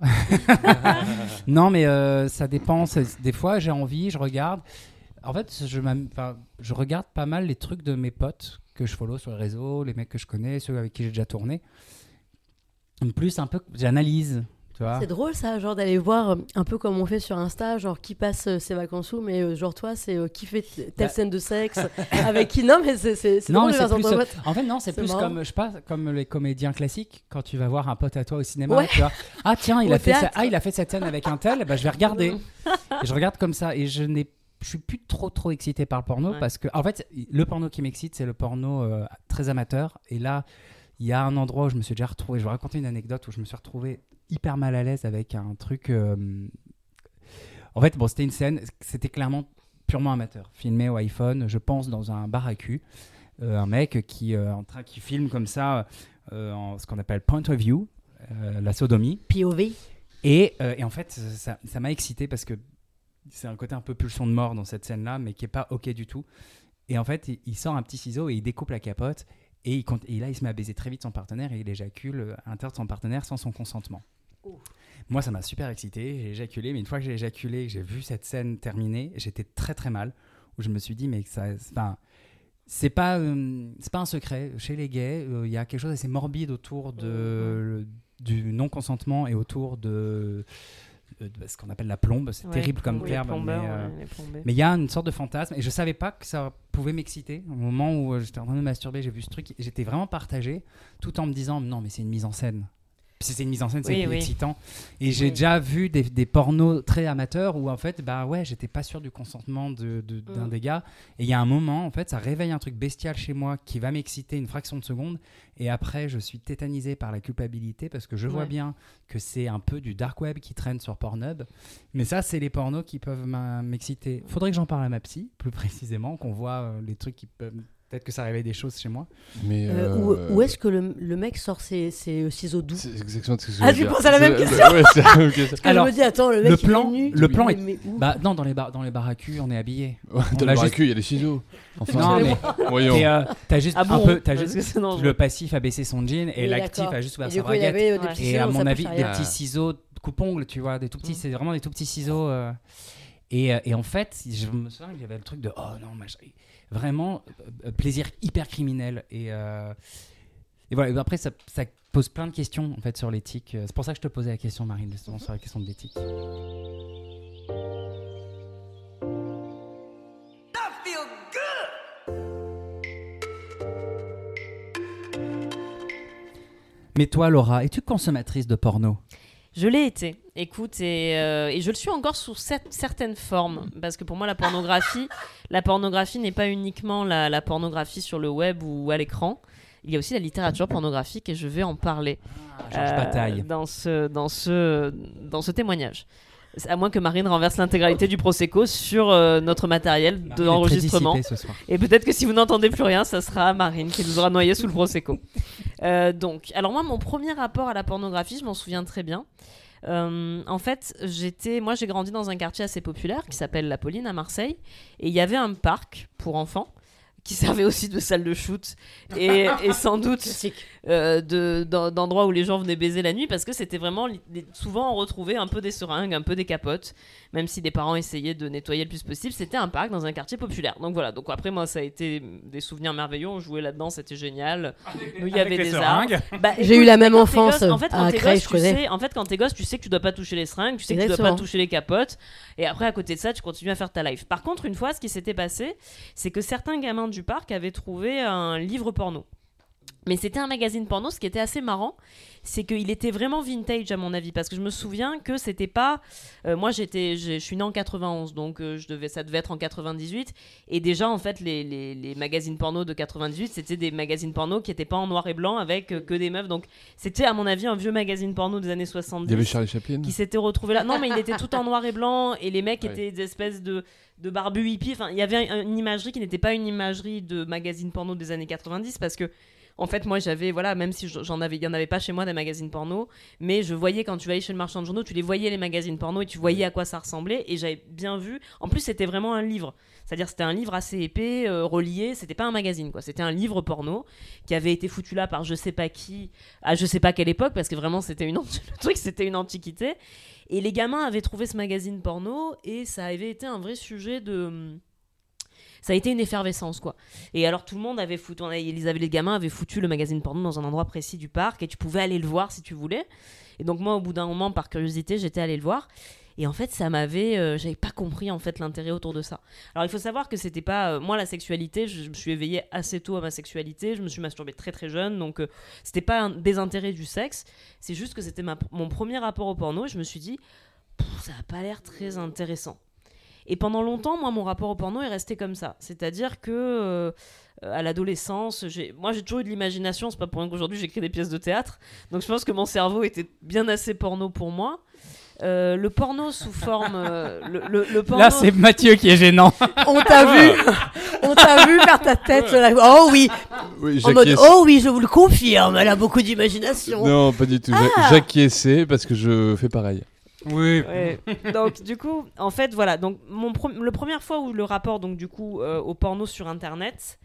non, mais euh, ça dépend. Des fois, j'ai envie, je regarde. En fait, je, enfin, je regarde pas mal les trucs de mes potes que je follow sur les réseaux, les mecs que je connais, ceux avec qui j'ai déjà tourné. En plus, un peu, j'analyse. C'est drôle ça, genre d'aller voir euh, un peu comme on fait sur Insta, genre qui passe euh, ses vacances où, mais euh, genre toi, c'est euh, qui fait telle Bah. scène de sexe avec qui. Non, mais c'est Non, drôle mais de plus, euh, En fait, non, c'est plus marrant. comme, je sais pas, comme les comédiens classiques, quand tu vas voir un pote à toi au cinéma, Ouais. tu vois, ah tiens, il Au a, fait ça- ah, il a fait cette scène avec un tel, bah, je vais regarder. Et je regarde comme ça, et je n'ai je suis plus trop trop excité par le porno Ouais. parce que en fait le porno qui m'excite c'est le porno euh, très amateur. Et là il y a un endroit où je me suis déjà retrouvé. Je vais raconter une anecdote où je me suis retrouvé hyper mal à l'aise avec un truc euh, en fait bon c'était une scène c'était clairement purement amateur. Filmé au iPhone je pense dans un bar à cul. Euh, un mec qui en train qui filme comme ça en ce qu'on appelle point of view la sodomie. POV. et, et en fait, ça ça m'a excité parce que c'est un côté un peu pulsion de mort dans cette scène-là, mais qui est pas ok du tout. Et en fait, il, il sort un petit ciseau et il découpe la capote. Et, il compte, et là, il se met à baiser très vite son partenaire et il éjacule euh, à l'intérieur de son partenaire sans son consentement. Moi, ça m'a super excité. J'ai éjaculé, mais une fois que j'ai éjaculé, j'ai vu cette scène terminée, j'étais très très mal. Où je me suis dit, mais ça, enfin, c'est pas, euh, c'est pas un secret. Chez les gays, euh, il y a quelque chose d'assez morbide autour de, du non-consentement et autour de euh, ce qu'on appelle la plombe. C'est Ouais, terrible comme terme. Mais euh, mais il y a une sorte de fantasme et je savais pas que ça pouvait m'exciter. Au moment où euh, j'étais en train de me masturber, j'ai vu ce truc j'étais vraiment partagé tout en me disant non, mais c'est une mise en scène. C'est une mise en scène, c'est Oui, excitant. Et j'ai Oui. déjà vu des, des pornos très amateurs où en fait, bah ouais, j'étais pas sûr du consentement de- de- d'un Mm. des gars. Et il y a un moment, en fait, ça réveille un truc bestial chez moi qui va m'exciter une fraction de seconde. Et après, je suis tétanisé par la culpabilité parce que je vois bien que c'est un peu du dark web qui traîne sur Pornhub. Mais ça, c'est les pornos qui peuvent m'exciter. Faudrait que j'en parle à ma psy, plus précisément, qu'on voit euh, les trucs qui peuvent. Peut-être que ça réveille des choses chez moi. Mais Euh, euh, où, où est-ce que le, le mec sort ses, ses ciseaux doux C'est exactement ce que je Ah, tu penses à la même question ouais, c'est la même question. Alors, je me dis, attends, le mec le il plan- est nu. le plan est- où Bah non, dans les, bar dans les on est habillé. Ouais, Dans l'a le juste- juste... il y a les ciseaux. Enfin, Non, mais voyons. euh, t'as juste Ah un peu, t'as Parce juste le passif a baissé son jean et Oui, l'actif a juste ouvert sa euh, des petits Et à mon avis, des petits ciseaux coupe-ongles, tu vois, des tout petits, Mm. c'est vraiment des tout petits ciseaux. euh. Et, euh, et en fait, je me souviens qu'il y avait le truc de oh non, machin. Vraiment euh, euh, plaisir hyper criminel. Et, euh, et voilà, et après, ça, ça pose plein de questions en fait sur l'éthique. C'est pour ça que je te posais la question, Marine, justement, sur la question de l'éthique. Mais toi, Laura, es-tu consommatrice de porno? Je l'ai été, écoute, et, euh, et je le suis encore sous cer- certaines formes, parce que pour moi la pornographie, la pornographie n'est pas uniquement la, la pornographie sur le web ou à l'écran. Il y a aussi la littérature pornographique et je vais en parler Georges euh, dans ce dans ce dans ce témoignage. À moins que Marine renverse l'intégralité du prosecco sur euh, notre matériel d'enregistrement. Et peut-être que si vous n'entendez plus rien, ça sera Marine qui nous aura noyé sous le prosecco. Euh, donc, alors moi, mon premier rapport à la pornographie, je m'en souviens très bien. Euh, en fait, j'étais, moi, j'ai grandi dans un quartier assez populaire qui s'appelle La Pauline à Marseille, et il y avait un parc pour enfants qui servait aussi de salle de shoot et, et sans doute euh, de- d'en- d'endroits où les gens venaient baiser la nuit parce que c'était vraiment souvent on retrouvait un peu des seringues, un peu des capotes, même si les parents essayaient de nettoyer le plus possible. C'était un parc dans un quartier populaire. Donc voilà. Donc après moi ça a été des souvenirs merveilleux. On jouait là-dedans, c'était génial. Nous il y avait des arbres. Bah, J'ai eu la même enfance, gosse- en fait, quand à t'es Creil, gosse, je tu connais. sais- en fait, quand t'es gosse, tu sais que tu dois pas toucher les seringues, tu sais que tu dois Exactement. pas toucher les capotes. Et après, à côté de ça, tu continues à faire ta life. Par contre, une fois, ce qui s'était passé, c'est que certains gamins du parc avaient trouvé un livre porno. Mais c'était un magazine porno, ce qui était assez marrant, c'est qu'il était vraiment vintage à mon avis, parce que je me souviens que c'était pas. euh, moi, j'étais, je suis né en 91, donc euh, je devais, ça devait être en 98, et déjà en fait, les, les- les magazines porno de 98, c'était des magazines porno qui étaient pas en noir et blanc avec euh, que des meufs, donc c'était à mon avis un vieux magazine porno des années 70 Il y avait Charlie Chaplin. qui s'était retrouvé là. Non, mais il était tout en noir et blanc et les mecs Ouais. étaient des espèces de, de barbus hippies. Enfin, il y avait un- une imagerie qui n'était pas une imagerie de magazine porno des années 90 parce que. En fait, moi, j'avais, voilà, même si j'en avais, il y en avait pas chez moi des magazines porno, mais je voyais quand tu allais chez le marchand de journaux, tu les voyais les magazines porno et tu voyais à quoi ça ressemblait et j'avais bien vu. En plus, c'était vraiment un livre, c'est-à-dire c'était un livre assez épais, euh, relié. C'était pas un magazine, quoi. C'était un livre porno qui avait été foutu là par je sais pas qui, à je sais pas quelle époque, parce que vraiment c'était une le truc, c'était une antiquité. Et les gamins avaient trouvé ce magazine porno et ça avait été un vrai sujet de. Ça a été une effervescence, quoi. Et alors tout le monde avait foutu, ils avaient, les gamins avaient foutu le magazine porno dans un endroit précis du parc et tu pouvais aller le voir si tu voulais. Et donc moi, au bout d'un moment, par curiosité, j'étais allée le voir. Et en fait, ça m'avait, euh, j'avais pas compris en fait l'intérêt autour de ça. Alors il faut savoir que c'était pas, euh, moi la sexualité, je, me suis éveillée assez tôt à ma sexualité, je me suis masturbée très très jeune, donc euh, c'était pas un désintérêt du sexe, c'est juste que c'était mon premier rapport au porno. Et je me suis dit, ça a pas l'air très intéressant. Et pendant longtemps, moi, mon rapport au porno est resté comme ça. C'est-à-dire que euh, à l'adolescence, moi, j'ai toujours eu de l'imagination. C'est pas pour rien qu'aujourd'hui j'écris des pièces de théâtre. Donc je pense que mon cerveau était bien assez porno pour moi. Euh, le porno sous forme, euh, le, le- le porno. Là, c'est Mathieu qui est gênant. On t'a vu, on t'a vu faire ta tête. Oh oui, Oui, en mode oh oui, je vous le confirme. Elle a beaucoup d'imagination. Non, pas du tout. Ah. J'a- J'acquiesçais parce que je fais pareil. Oui. Donc du coup, en fait, voilà. Donc mon le première fois où le rapport, donc du coup, euh, au porno sur Internet,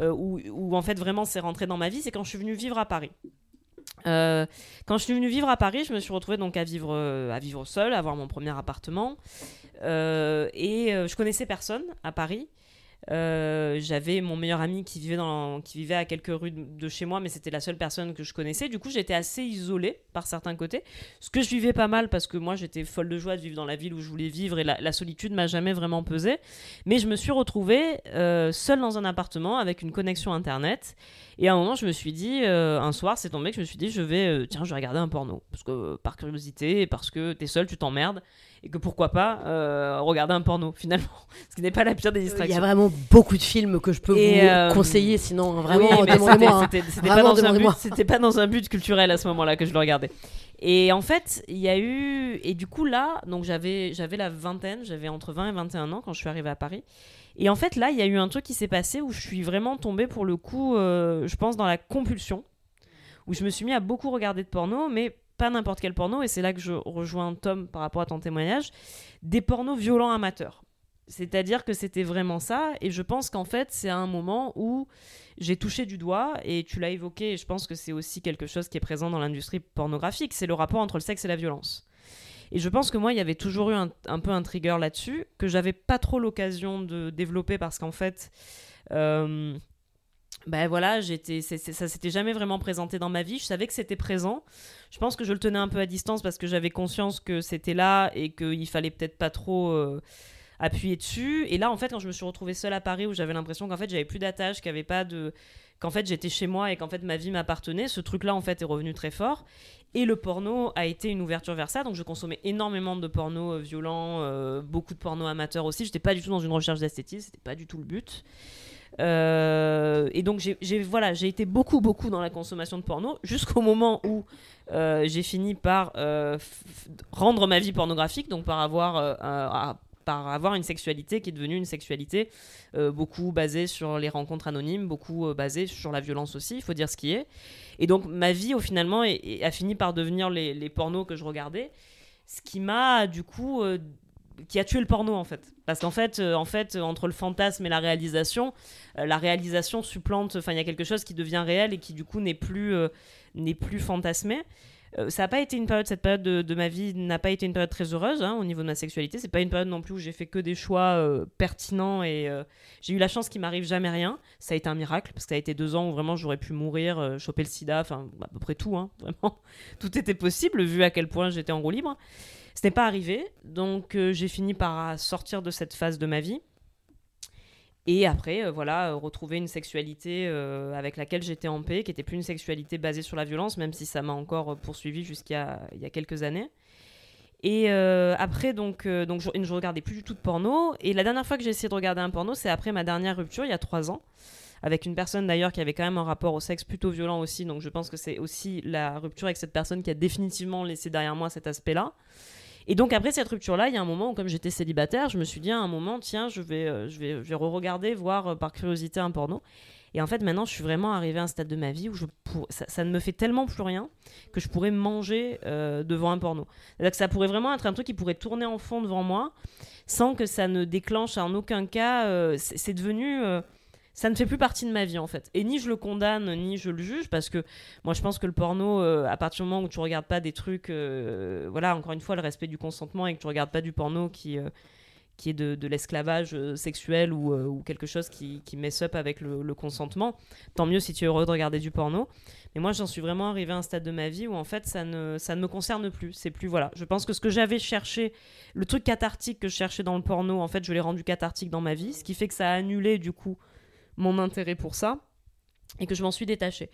euh, où, en fait vraiment c'est rentré dans ma vie, c'est quand je suis venue vivre à Paris. Euh, quand je suis venue vivre à Paris, je me suis retrouvée donc à vivre, à vivre seule, à avoir mon premier appartement, et je connaissais personne à Paris. Euh, j'avais mon meilleur ami qui vivait, dans, qui vivait à quelques rues de chez moi, mais c'était la seule personne que je connaissais. Du coup, j'étais assez isolée par certains côtés. Ce que je vivais pas mal parce que moi, j'étais folle de joie de vivre dans la ville où je voulais vivre et la, solitude m'a jamais vraiment pesé. Mais je me suis retrouvée euh, seule dans un appartement avec une connexion internet. Et à un moment, je me suis dit, euh, un soir, c'est tombé que je me suis dit, je vais, tiens, je vais regarder un porno. Parce que par curiosité, parce que t'es seule, tu t'emmerdes et que pourquoi pas euh, regarder un porno finalement, ce qui n'est pas la pire des distractions. Il y a vraiment beaucoup de films que je peux vous euh, conseiller, sinon vraiment demandez-moi. C'était pas, dans un but, pas dans un but culturel à ce moment-là que je le regardais. Et en fait, il y a eu et du coup là, donc j'avais j'avais la vingtaine, j'avais entre 20 et 21 ans quand je suis arrivée à Paris. Et en fait là, il y a eu un truc qui s'est passé où je suis vraiment tombée pour le coup, euh, je pense dans la compulsion, où je me suis mis à beaucoup regarder de porno, mais pas n'importe quel porno, et c'est là que je rejoins Tom par rapport à ton témoignage, des pornos violents amateurs. C'est-à-dire que c'était vraiment ça, et je pense qu'en fait, c'est un moment où j'ai touché du doigt, et tu l'as évoqué, et je pense que c'est aussi quelque chose qui est présent dans l'industrie pornographique, c'est le rapport entre le sexe et la violence. Et je pense que moi, il y avait toujours eu un, peu un trigger là-dessus, que j'avais pas trop l'occasion de développer, parce qu'en fait, euh, ben voilà, j'étais, ça s'était jamais vraiment présenté dans ma vie. Je savais que c'était présent. Je pense que je le tenais un peu à distance parce que j'avais conscience que c'était là et qu'il fallait peut-être pas trop euh, appuyer dessus. Et là, en fait, quand je me suis retrouvée seule à Paris, où j'avais l'impression qu'en fait j'avais plus d'attache, qu'il pas de, qu'en fait j'étais chez moi et qu'en fait ma vie m'appartenait, ce truc-là en fait est revenu très fort. Et le porno a été une ouverture vers ça. Donc je consommais énormément de porno euh, violent, euh, beaucoup de porno amateur aussi. J'étais pas du tout dans une recherche d'esthétisme, c'était pas du tout le but. Euh, et donc j'ai voilà, été beaucoup beaucoup dans la consommation de porno jusqu'au moment où euh, j'ai fini par euh, rendre ma vie pornographique, donc par avoir par avoir une sexualité qui est devenue une sexualité beaucoup basée sur les rencontres anonymes, beaucoup basée sur la violence aussi, il faut dire ce qui est. Et donc ma vie, au finalement, a fini par devenir les, pornos que je regardais, ce qui m'a du coup qui a tué le porno en fait. Parce qu'en fait, euh, en fait, entre le fantasme et la réalisation, euh, la réalisation supplante. Enfin, il y a quelque chose qui devient réel et qui du coup n'est plus euh, n'est plus fantasmé. ça n'a pas été une période, cette période de, ma vie n'a pas été une période très heureuse hein, au niveau de ma sexualité. C'est pas une période non plus où j'ai fait que des choix pertinents et j'ai eu la chance qu'il m'arrive jamais rien. Ça a été un miracle parce que ça a été deux ans où vraiment j'aurais pu mourir, choper le sida, enfin à peu près tout, hein, vraiment tout était possible vu à quel point j'étais en roue libre. Ce n'est pas arrivé, donc euh, j'ai fini par sortir de cette phase de ma vie. Et après, euh, voilà, euh, retrouver une sexualité avec laquelle j'étais en paix, qui n'était plus une sexualité basée sur la violence, même si ça m'a encore poursuivi jusqu'à il y a quelques années. Et après, donc, donc je, ne regardais plus du tout de porno. Et la dernière fois que j'ai essayé de regarder un porno, c'est après ma dernière rupture, il y a trois ans, avec une personne d'ailleurs qui avait quand même un rapport au sexe plutôt violent aussi. Donc je pense que c'est aussi la rupture avec cette personne qui a définitivement laissé derrière moi cet aspect-là. Et donc après cette rupture-là, il y a un moment où comme j'étais célibataire, je me suis dit à un moment, tiens, je vais, euh, je vais, je vais re-regarder, voir euh, par curiosité un porno. Et en fait, maintenant, je suis vraiment arrivée à un stade de ma vie où ça, ne me fait tellement plus rien que je pourrais manger euh, devant un porno. C'est-à-dire que ça pourrait vraiment être un truc qui pourrait tourner en fond devant moi sans que ça ne déclenche en aucun cas. c'est devenu ça ne fait plus partie de ma vie en fait. Et ni je le condamne, ni je le juge, parce que moi je pense que le porno, euh, à partir du moment où tu regardes pas des trucs, euh, voilà, encore une fois, le respect du consentement et que tu regardes pas du porno qui, euh, qui est de, l'esclavage sexuel ou, quelque chose qui, qui mess up avec le, consentement, tant mieux si tu es heureux de regarder du porno. Mais moi j'en suis vraiment arrivé à un stade de ma vie où en fait ça ne, ça ne me concerne plus. C'est plus, voilà. Je pense que ce que j'avais cherché, le truc cathartique que je cherchais dans le porno, en fait je l'ai rendu cathartique dans ma vie, ce qui fait que ça a annulé du coup mon intérêt pour ça et que je m'en suis détachée.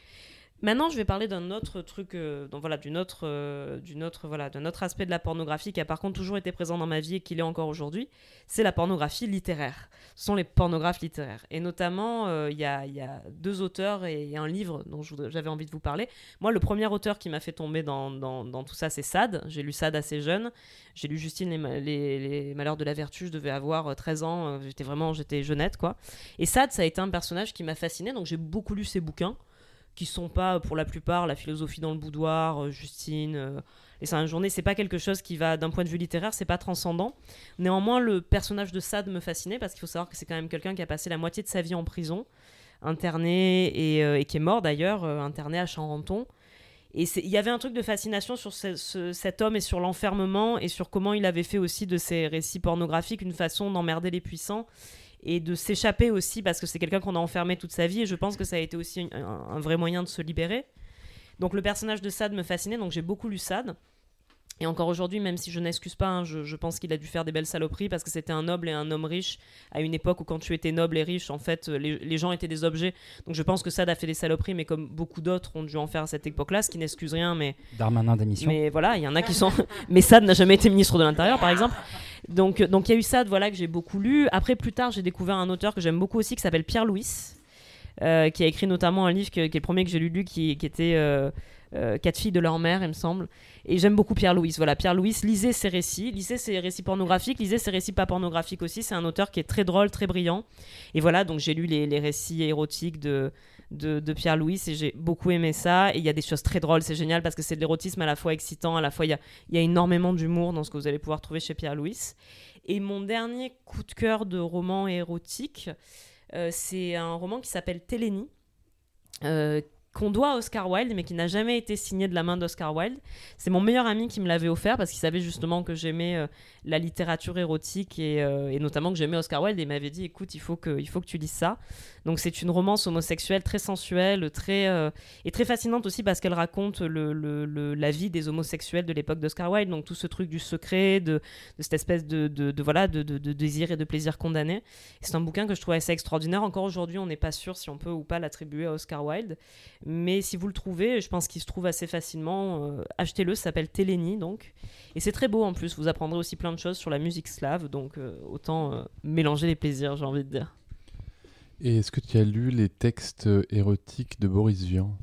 Maintenant, je vais parler d'un autre truc, euh, donc voilà, d'une autre, euh, d'une autre, voilà, d'un autre aspect de la pornographie qui a par contre toujours été présent dans ma vie et qui l'est encore aujourd'hui. C'est la pornographie littéraire. Ce sont les pornographes littéraires. Et notamment, euh, il y, a, deux auteurs et, un livre dont j'avais envie de vous parler. Moi, le premier auteur qui m'a fait tomber dans tout ça, c'est Sade. J'ai lu Sade assez jeune. J'ai lu Justine les, les, les, Malheurs de la Vertu. Je devais avoir 13 ans. J'étais vraiment, j'étais jeunette, quoi. Et Sade, ça a été un personnage qui m'a fasciné. Donc j'ai beaucoup lu ses bouquins qui sont pas pour la plupart la philosophie dans le boudoir, euh, Justine, euh, et c'est une journée, c'est pas quelque chose qui va d'un point de vue littéraire, c'est pas transcendant. Néanmoins, le personnage de Sade me fascinait parce qu'il faut savoir que c'est quand même quelqu'un qui a passé la moitié de sa vie en prison, interné et, euh, qui est mort d'ailleurs, interné à Charenton. Et il y avait un truc de fascination sur cet homme et sur l'enfermement et sur comment il avait fait aussi de ses récits pornographiques une façon d'emmerder les puissants et de s'échapper aussi parce que c'est quelqu'un qu'on a enfermé toute sa vie et je pense que ça a été aussi un, vrai moyen de se libérer. Donc le personnage de Sade me fascinait, donc j'ai beaucoup lu Sade. Et encore aujourd'hui, même si je n'excuse pas, hein, je, je pense qu'il a dû faire des belles saloperies parce que c'était un noble et un homme riche à une époque où quand tu étais noble et riche, en fait, les, les gens étaient des objets. Donc je pense que Sade a fait des saloperies, mais comme beaucoup d'autres ont dû en faire à cette époque-là, ce qui n'excuse rien, mais Darmanin d'émission. mais voilà, il y en a qui sont. mais Sade n'a jamais été ministre de l'Intérieur, par exemple. Donc, donc il y a eu Sade, voilà, que j'ai beaucoup lu. Après, plus tard, j'ai découvert un auteur que j'aime beaucoup aussi, qui s'appelle Pierre Louis, euh, qui a écrit notamment un livre que- qui est le premier que j'ai lu, qui, qui était euh, euh, Quatre filles de leur mère, il me semble. Et j'aime beaucoup Pierre Louis. Voilà, Pierre Louis, lisez ses récits, lisez ses récits pornographiques, lisez ses récits pas pornographiques aussi. C'est un auteur qui est très drôle, très brillant. Et voilà, donc j'ai lu les, les récits érotiques de, de, Pierre Louis et j'ai beaucoup aimé ça. Et il y a des choses très drôles, c'est génial parce que c'est de l'érotisme à la fois excitant, à la fois il y a, y a énormément d'humour dans ce que vous allez pouvoir trouver chez Pierre Louis. Et mon dernier coup de cœur de roman érotique, euh, c'est un roman qui s'appelle Télénie. euh, qu'on doit à Oscar Wilde, mais qui n'a jamais été signé de la main d'Oscar Wilde. C'est mon meilleur ami qui me l'avait offert parce qu'il savait justement que j'aimais euh, la littérature érotique et, euh, et notamment que j'aimais Oscar Wilde et m'avait dit écoute, il faut que, il faut que tu lises ça. Donc c'est une romance homosexuelle très sensuelle, très, euh, et très fascinante aussi parce qu'elle raconte le, le- la vie des homosexuels de l'époque d'Oscar Wilde, donc tout ce truc du secret, de, cette espèce de, de, voilà, de, de- désir et de plaisir condamné. C'est un bouquin que je trouve assez extraordinaire. Encore aujourd'hui, on n'est pas sûr si on peut ou pas l'attribuer à Oscar Wilde. Mais si vous le trouvez, je pense qu'il se trouve assez facilement. euh, Achetez-le, ça s'appelle Télénie donc. Et c'est très beau en plus. Vous apprendrez aussi plein de choses sur la musique slave. Donc euh, autant euh, mélanger les plaisirs, j'ai envie de dire. Et est-ce que tu as lu les textes érotiques de Boris Vian?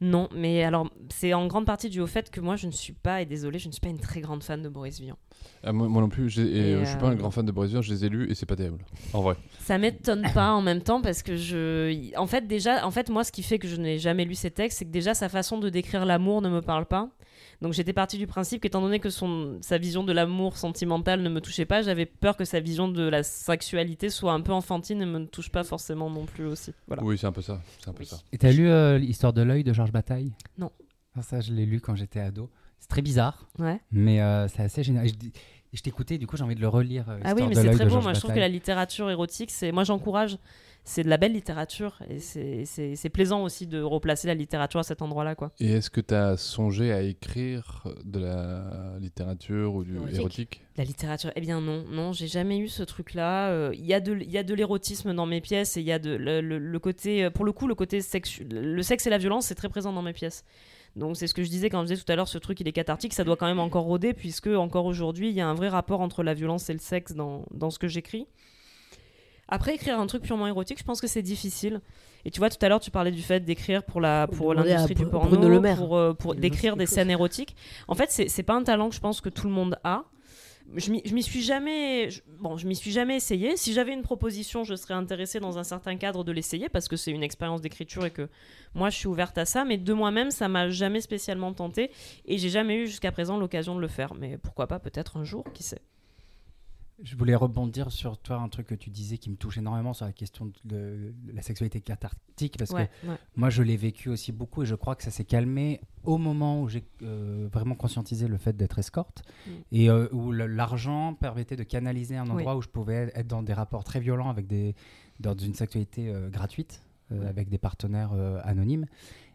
Non, mais alors c'est en grande partie dû au fait que moi je ne suis pas, et désolé, je ne suis pas une très grande fan de Boris Vian. Ah, moi, moi non plus, euh, je suis pas euh, un grand fan de Boris Vian, je les ai lus et c'est pas terrible. En vrai. Ça m'étonne pas en même temps parce que je. En fait, déjà, en fait, moi, ce qui fait que je n'ai jamais lu ces textes, c'est que déjà sa façon de décrire l'amour ne me parle pas. Donc j'étais partie du principe qu'étant donné que son, sa vision de l'amour sentimental ne me touchait pas, j'avais peur que sa vision de la sexualité soit un peu enfantine et me touche pas forcément non plus aussi. Voilà. Oui, c'est un peu ça. C'est un peu Oui. ça. Et t'as lu euh, l'histoire de l'œil de Georges Bataille? Non. Ah, ça, je l'ai lu quand j'étais ado. C'est très bizarre, Ouais. mais euh, c'est assez génial. Et Je, je t'écoutais, du coup, j'ai envie de le relire. euh, Ah oui, mais c'est très. Georges Moi, je trouve que la littérature érotique, c'est. Moi, j'encourage. C'est de la belle littérature et c'est- plaisant aussi de replacer la littérature à cet endroit-là, quoi. Et est-ce que tu as songé à écrire de la littérature ou du Érotique. érotique? La littérature, eh bien non, non, j'ai jamais eu ce truc-là. Euh, Il y a de, il y a de l'érotisme dans mes pièces et il y a de le, le- le côté, euh, pour le coup, le côté sexu, le sexe et la violence, c'est très présent dans mes pièces. Donc c'est ce que je disais quand je disais tout à l'heure, ce truc il est cathartique, ça doit quand même encore rôder puisque encore aujourd'hui il y a un vrai rapport entre la violence et le sexe dans, dans ce que j'écris. Après écrire un truc purement érotique, je pense que c'est difficile. Et tu vois, tout à l'heure tu parlais du fait d'écrire pour la pour l'industrie du porno, Bruno Le Maire. pour, euh, pour d'écrire des scènes érotiques. En fait, c'est c'est pas un talent que je pense que tout le monde a. Je m'y je m'y suis jamais, je- bon, je m'y suis jamais essayé. Si j'avais une proposition, je serais intéressée dans un certain cadre de l'essayer parce que c'est une expérience d'écriture et que moi je suis ouverte à ça. Mais de moi-même, ça m'a jamais spécialement tenté et j'ai jamais eu jusqu'à présent l'occasion de le faire. Mais pourquoi pas, peut-être un jour, qui sait. Je voulais rebondir sur toi, un truc que tu disais qui me touche énormément sur la question de, de la sexualité cathartique, parce Ouais, que ouais. moi je l'ai vécu aussi beaucoup et je crois que ça s'est calmé au moment où j'ai euh, vraiment conscientisé le fait d'être escorte Mm. et euh, où l'argent permettait de canaliser un Oui. endroit où je pouvais être dans des rapports très violents avec des dans une sexualité euh, gratuite Ouais. avec des partenaires anonymes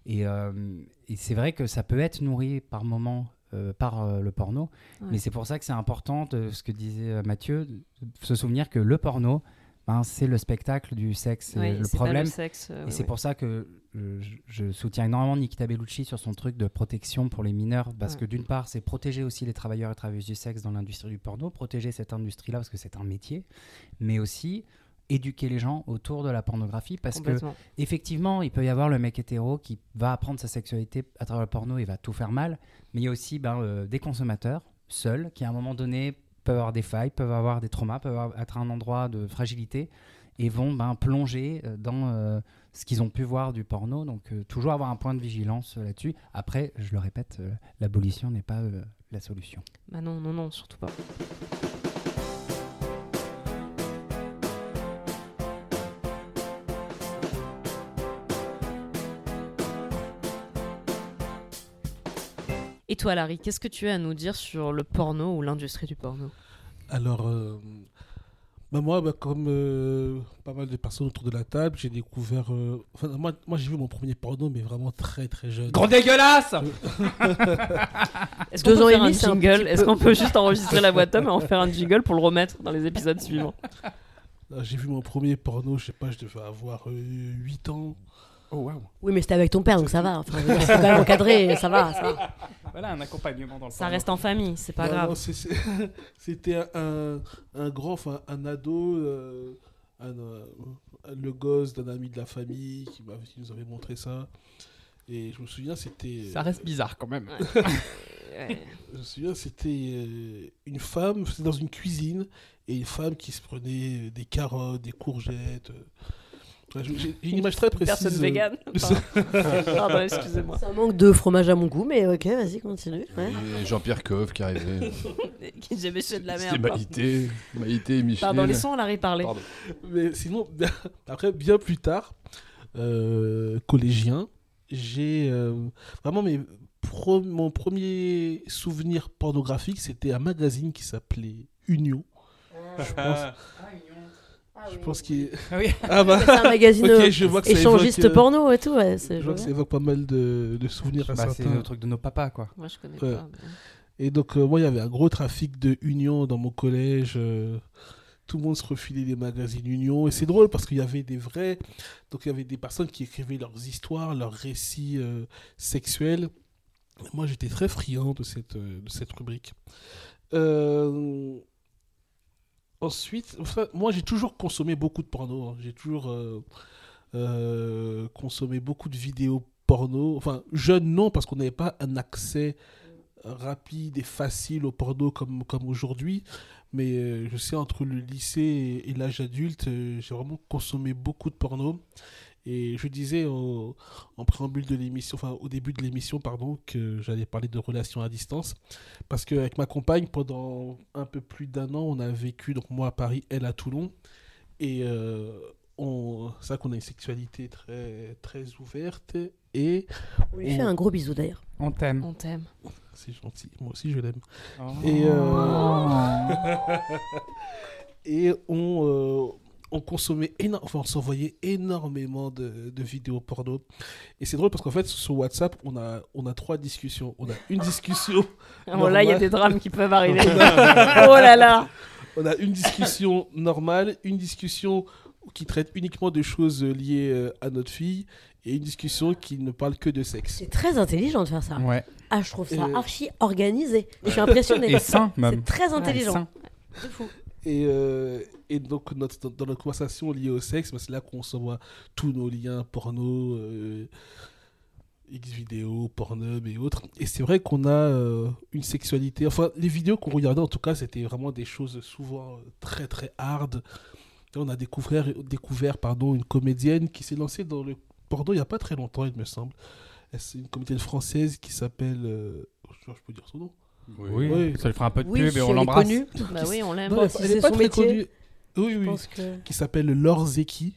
et, et c'est vrai que ça peut être nourri par moments euh, par euh, le porno Ouais. mais c'est pour ça que c'est important de ce que disait euh, Mathieu de se souvenir que le porno ben, c'est le spectacle du sexe Oui, le problème sexe, euh, et c'est pour ça que euh, je, je soutiens énormément Nikita Bellucci sur son truc de protection pour les mineurs, parce Ouais. que d'une part, c'est protéger aussi les travailleurs et travailleuses du sexe dans l'industrie du porno, protéger cette industrie-là parce que c'est un métier, mais aussi éduquer les gens autour de la pornographie, parce que effectivement, il peut y avoir le mec hétéro qui va apprendre sa sexualité à travers le porno et va tout faire mal, mais il y a aussi ben, euh, des consommateurs seuls qui à un moment donné peuvent avoir des failles, peuvent avoir des traumas, peuvent avoir- être à un endroit de fragilité et vont ben, plonger euh, dans euh, ce qu'ils ont pu voir du porno. Donc euh, toujours avoir un point de vigilance là-dessus. Après, je le répète, l'abolition n'est pas la solution. Bah non, non, non, surtout pas. Et toi, Larry, qu'est-ce que tu as à nous dire sur le porno ou l'industrie du porno? Alors, euh, Bah moi, bah, comme euh, pas mal de personnes autour de la table, j'ai découvert. euh, Enfin, moi, moi j'ai vu mon premier porno, mais vraiment très très jeune. Grand dégueulasse Est-ce qu'on Deux peut ans et faire un jingle? Est-ce qu'on peut juste enregistrer la voix de Tom et en faire un jingle pour le remettre dans les épisodes suivants? J'ai vu mon premier porno, je sais pas, je devais avoir 8 ans. Oh waouh. Oui, mais c'était avec ton père, donc ça va. Enfin, c'est quand même encadré, ça va. Ça va. Voilà un accompagnement dans le Ça reste en famille, c'est pas Non, grave. non, c'est- c'est- C'était un, un grand, enfin un ado, euh, un, euh, le gosse d'un ami de la famille qui, nous avait montré ça. Et je me souviens, c'était. Ça reste bizarre quand même. Ouais. Je me souviens, c'était euh, une femme, c'était dans une cuisine, et une femme qui se prenait des carottes, des courgettes. euh. J'ai j'ai une image très précise. Personne euh, vegan. Enfin, Pardon, excusez-moi. Ça manque de fromage à mon goût, mais ok, vas-y, continue. ouais. Et Jean-Pierre Coff qui arrivait. J'ai méché de la merde. Maïté, Maïté et Michel. Pardon, laissons Larry parler. Pardon. Mais sinon, après, bien plus tard, euh, collégien, j'ai euh, vraiment mes pro- mon premier souvenir pornographique, c'était un magazine qui s'appelait Union. Je pense, je pense qu'il. Ah oui. Ah bah, C'est un magazine ok, je vois que ça échangiste évoque, euh, porno et tout. Ouais, Je vois que ça évoque pas mal de, de souvenirs à Bah, c'est le truc de nos papas quoi. Moi, je connais Ouais. pas. mais- Et donc, euh, moi, il y avait un gros trafic de Union dans mon collège. euh, tout le monde se refilait les magazines Union. Et c'est drôle parce qu'il y avait des vrais. Donc, il y avait des personnes qui écrivaient leurs histoires, leurs récits euh, sexuels. Moi, j'étais très friand de cette, de cette rubrique. Euh, Ensuite, moi, j'ai toujours consommé beaucoup de porno. hein. J'ai toujours euh, euh, consommé beaucoup de vidéos porno. Enfin, jeune, non, parce qu'on n'avait pas un accès rapide et facile au porno comme, aujourd'hui. Mais euh, je sais, entre le lycée et, l'âge adulte, j'ai vraiment consommé beaucoup de porno. Et je disais au- en préambule de l'émission, enfin au début de l'émission, pardon, que j'allais parler de relations à distance. Parce qu'avec ma compagne, pendant un peu plus d'un an, on a vécu, donc moi à Paris, elle à Toulon. Et euh, on- c'est vrai qu'on a une sexualité très, très ouverte. Et On lui fait un gros bisou d'ailleurs. On t'aime. On t'aime. c'est gentil, moi aussi je l'aime. Oh. Et, euh, et on, euh, on consommait énormément, enfin on s'envoyait énormément de, de vidéos porno. Et c'est drôle parce qu'en fait sur WhatsApp, on a, on a trois discussions. On a une discussion, Oh là, il y a des drames qui peuvent arriver. oh là là. on a une discussion normale, une discussion qui traite uniquement de choses liées euh, à notre fille et une discussion qui ne parle que de sexe. C'est très intelligent de faire ça. Ouais. Ah, je trouve ça Et- archi organisé. Je suis impressionnée. Et sain même. C'est très Ouais, intelligent. C'est fou. Et, euh, et donc, dans, notre conversation liée au sexe, bah, c'est là qu'on s'envoie tous nos liens porno, euh, X vidéos, Pornhub et autres. Et c'est vrai qu'on a euh, une sexualité. Enfin, les vidéos qu'on regardait, en tout cas, c'était vraiment des choses souvent euh, très très hard. On a découvert, une comédienne qui s'est lancée dans le porno il n'y a pas très longtemps, il me semble. C'est une comédienne française qui s'appelle. je peux dire son nom Oui. Oui. Ça lui fera un peu de Oui, pub et on elle est l'embrasse. connue, Bah oui, on l'aime. Non, elle, si elle c'est est pas son très métier, connue. Oui, oui. que. Qui s'appelle Laure Zeki.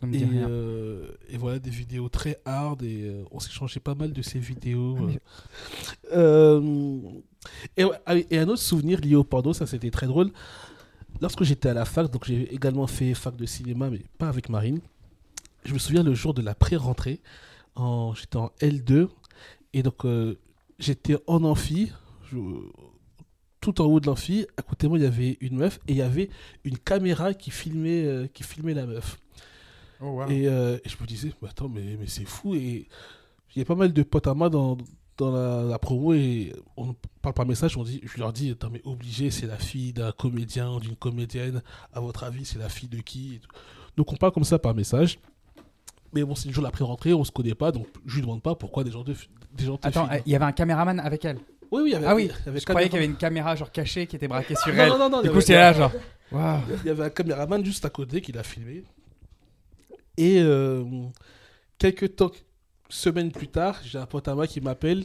Ça me Et, euh, et voilà, des vidéos très hard et euh, on s'échangeait pas mal de ces vidéos. Ah, euh. Euh, et, ah et un autre souvenir lié au porno, ça c'était très drôle. Lorsque j'étais à la fac, donc j'ai également fait fac de cinéma, mais pas avec Marine. Je me souviens le jour de la pré-rentrée, en, j'étais en L2 et donc euh, j'étais en amphi. Je- tout en haut de l'amphi, à côté de moi, il y avait une meuf et il y avait une caméra qui filmait, euh, qui filmait la meuf. Oh, wow. Et, euh, et je me disais, mais attends, mais, mais c'est fou. Et il y a pas mal de potes à moi dans, dans la, la promo et on parle par message. On dit, je leur dis, attends, mais obligé, c'est la fille d'un comédien ou d'une comédienne. À votre avis, c'est la fille de qui. Donc on parle comme ça par message. Mais bon, c'est le jour de la pré-rentrée, on se connaît pas, donc je lui demande pas pourquoi des gens, te, des gens te Attends, il y avait un caméraman avec elle. Oui, oui, il y avait, Ah oui, il y avait Je croyais qu'il y avait une caméra genre cachée qui était braquée sur Non, elle. non, non, non, il Du y coup, avait- j'étais là genre. Waouh. Il y avait un caméraman juste à côté qui l'a filmé. Et euh, quelques temps, semaines plus tard, j'ai un pote à moi qui m'appelle.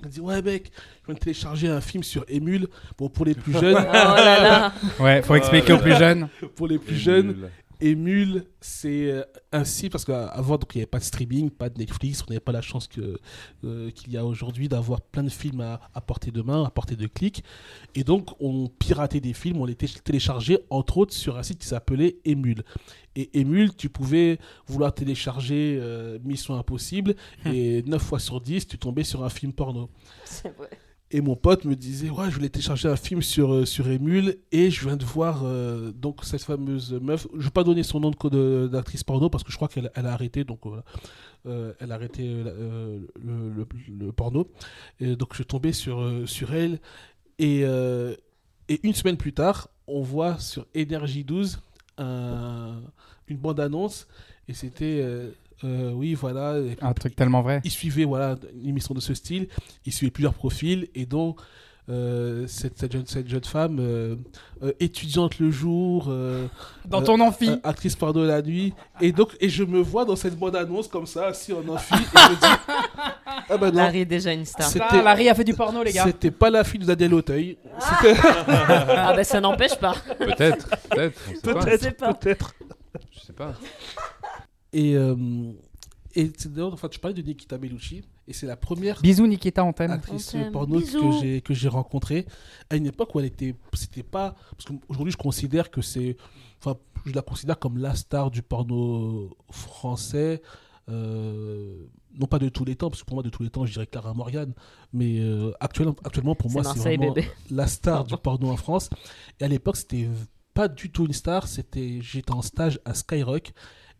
Il me dit Ouais, mec, je viens de télécharger un film sur Emule. Bon, pour les plus jeunes, Oh là là. Ouais, faut expliquer aux plus jeunes. pour les plus jeunes Emule, c'est euh, un site parce qu'avant donc il n'y avait pas de streaming, pas de Netflix, on n'avait pas la chance que euh, qu'il y a aujourd'hui d'avoir plein de films à, à, portée de main, à portée de clic, et donc on piratait des films, on les téléchargeait entre autres sur un site qui s'appelait Emule. Et Emule, tu pouvais vouloir télécharger euh, Mission Impossible hum. et 9 fois sur 10, tu tombais sur un film porno. C'est vrai. Et mon pote me disait, ouais, je voulais télécharger un film sur, euh, sur Emule et je viens de voir euh, donc cette fameuse meuf. Je ne vais pas donner son nom d'actrice porno parce que je crois qu'elle elle a arrêté, donc euh, elle a arrêté le, le, porno. Donc je suis tombé sur, sur elle et, et une semaine plus tard, on voit sur Énergie 12 un, une bande-annonce et c'était euh, oui, voilà. Un truc tellement vrai. Il suivait voilà, une émission de ce style, il suivait plusieurs profils, et donc euh, cette, cette, jeune, cette, jeune, femme, euh, étudiante le jour, dans ton amphi, actrice de la nuit, et donc et je me vois dans cette bande annonce comme ça, assis en amphi, et je me dis, ah ben Larry est déjà une star. Ah, Larry a fait du porno, les gars. C'était pas la fille de Daniel Auteuil. ah ben ça n'empêche pas. Peut-être, peut-être. Peut-être, peut-être. Je sais pas. Et, euh, et d'ailleurs, enfin, tu parlais de Nikita Bellucci, et c'est la première Bisous, Nikita Antenne. actrice porno que j'ai, que j'ai rencontrée à une époque où elle était. C'était pas. Parce qu'aujourd'hui, je considère que c'est. Enfin, je la considère comme la star du porno français. Euh, non pas de tous les temps, parce que pour moi, de tous les temps, je dirais Clara Morgan, mais euh, actuellement, actuellement, pour moi, c'est vraiment la star du porno en France. Et à l'époque, c'était pas du tout une star, c'était, j'étais en stage à Skyrock,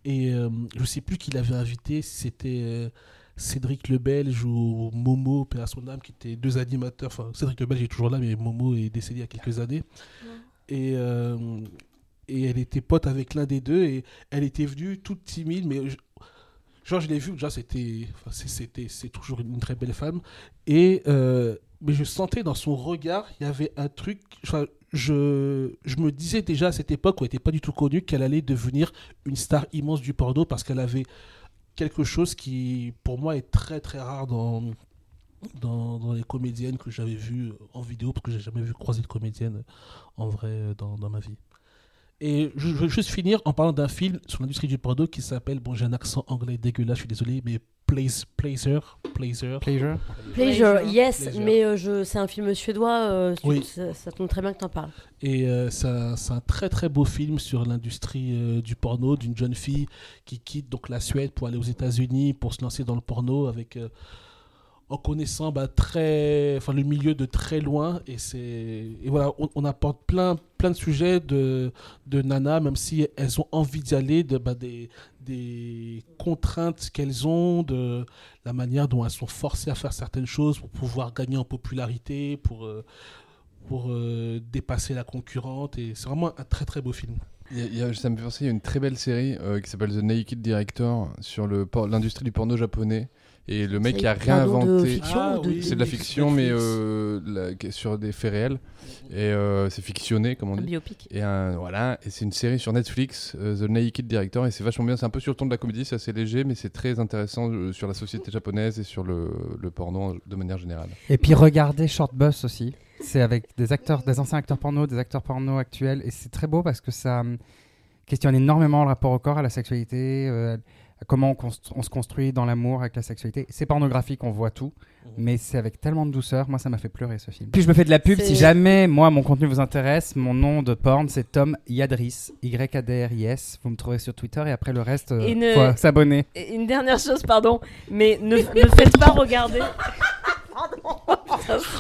et euh, je ne sais plus qui l'avait invité, c'était euh, Cédric Lebelge ou Momo, père à son âme, qui étaient deux animateurs. Enfin, Cédric Lebelge est toujours là, mais Momo est décédé il y a quelques années. Et, euh, et elle était pote avec l'un des deux, et elle était venue toute timide, mais genre je l'ai vue, déjà c'était, c'était, c'est toujours une très belle femme, et mais je sentais dans son regard, il y avait un truc, je, je me disais déjà à cette époque où elle n'était pas du tout connue qu'elle allait devenir une star immense du porno parce qu'elle avait quelque chose qui, pour moi, est très très rare dans, les comédiennes que j'avais vues en vidéo parce que j'ai jamais vu croiser de comédienne en vrai dans ma vie. Et je, veux juste finir en parlant d'un film sur l'industrie du porno qui s'appelle, bon j'ai un accent anglais dégueulasse, je suis désolé, mais Pleasure. Pleasure. Pleasure. Pleasure, yes, mais euh, je, c'est un film suédois, euh, oui. ça, tombe très bien que tu en parles. Et euh, c'est, un, c'est un très très beau film sur l'industrie du porno, d'une jeune fille qui quitte donc la Suède pour aller aux États-Unis pour se lancer dans le porno avec en connaissant bah, très, enfin, le milieu de très loin. Et, et voilà, on, apporte plein, plein de sujets de, de Nana, même si elles ont envie d'y aller, de, bah, des, des contraintes qu'elles ont, de la manière dont elles sont forcées à faire certaines choses pour pouvoir gagner en popularité, pour, euh, pour euh, dépasser la concurrente. Et c'est vraiment un très très beau film. Il y a, ça me fait penser, il y a une très belle série euh, qui s'appelle The Naked Director sur l'industrie du porno japonais et le mec qui a réinventé. Ah c'est de la fiction, mais euh, sur des faits réels. Et euh, c'est fictionné, comme on dit. Un biopic. Et un, voilà, et c'est une série sur Netflix, euh, The Naked Director, et c'est vachement bien. C'est un peu sur le ton de la comédie, c'est assez léger, mais c'est très intéressant sur la société japonaise et sur le, le, porno de manière générale. Et puis regardez Short Bus aussi. C'est avec des acteurs, des anciens acteurs porno, des acteurs porno actuels, et c'est très beau parce que ça hum, questionne énormément le rapport au corps, à la sexualité comment on, se construit dans l'amour avec la sexualité. C'est pornographique, on voit tout, mhm. mais c'est avec tellement de douceur. Moi, ça m'a fait pleurer ce film. Puis je me fais de la pub. Si jamais, moi, mon contenu vous intéresse, mon nom de porn, c'est Tom Yadris, Y-A-D-R-I-S. Vous me trouvez sur Twitter et après le reste, euh, faut s'abonner. Une dernière chose, pardon, mais ne, ne faites pas regarder.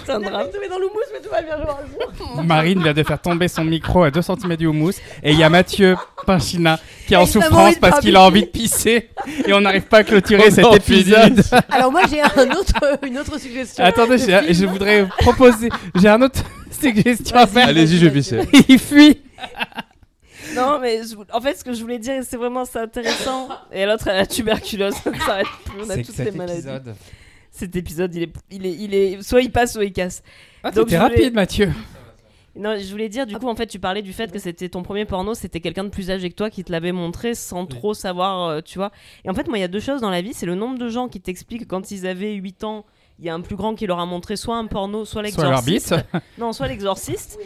C'est un drame. tombé dans l'houmous, mais tout va bien, jour. Marine vient de faire tomber son micro à 2 cm du houmous. Et il y a Mathieu Pinchina qui est en souffrance parce qu'il a envie de pisser. Et on n'arrive pas à clôturer cet épisode. Alors, moi, j'ai un autre, une autre suggestion. Attendez, je voudrais proposer. J'ai un autre suggestion à faire. Allez-y, je vais pisser. il fuit. Non, mais en fait, ce que je voulais dire, c'est vraiment c'est intéressant. Et l'autre, elle a la tuberculose, ça s'arrête plus. On a toutes les maladies. Cet épisode, il est, il est, il est, soit il passe, soit il casse. Ah, Donc rapide, Mathieu. Non, je voulais dire, du coup, en fait, tu parlais du fait que c'était ton premier porno, c'était quelqu'un de plus âgé que toi qui te l'avait montré sans trop savoir, euh, tu vois. Et en fait, moi, il y a deux choses dans la vie, c'est le nombre de gens qui t'expliquent quand ils avaient 8 ans, il y a un plus grand qui leur a montré soit un porno, soit l'exorciste. Soit non, soit l'exorciste.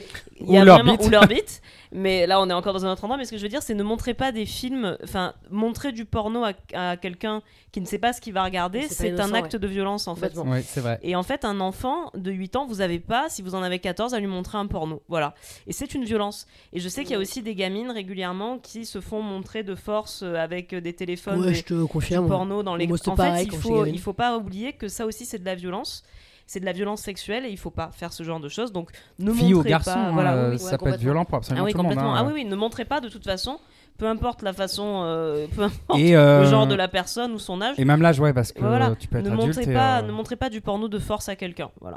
Il y a Ou leur vraiment- bite. ou leur bite. Mais là, on est encore dans un autre endroit. Mais ce que je veux dire, c'est ne montrez pas des films. Enfin, montrer du porno à, à quelqu'un qui ne sait pas ce qu'il va regarder, C'est un innocent, acte de violence en fait. Complètement. Oui, c'est vrai. Et en fait, un enfant de 8 ans, vous avez pas, si vous en avez 14, à lui montrer un porno. Voilà. Et c'est une violence. Et je sais qu'il y a aussi des gamines régulièrement qui se font montrer de force euh, avec des téléphones, Ouais, des- je te du porno dans les. Moi, En fait, il faut, il faut pas oublier que ça aussi, c'est de la violence. C'est de la violence sexuelle et il faut pas faire ce genre de choses. Donc, ne Fille montrez garçon, pas. voilà, euh, oui, ça ouais, peut être violent pour Ah absolument oui, tout le monde. hein. Ah oui, oui, ne montrez pas de toute façon, peu importe la façon, euh, peu importe Et, euh, le genre de la personne ou son âge. Et même l'âge, ouais, parce que Voilà. tu peux être Ne adulte. montrez, et, pas, euh, ne montrez pas du porno de force à quelqu'un. Voilà.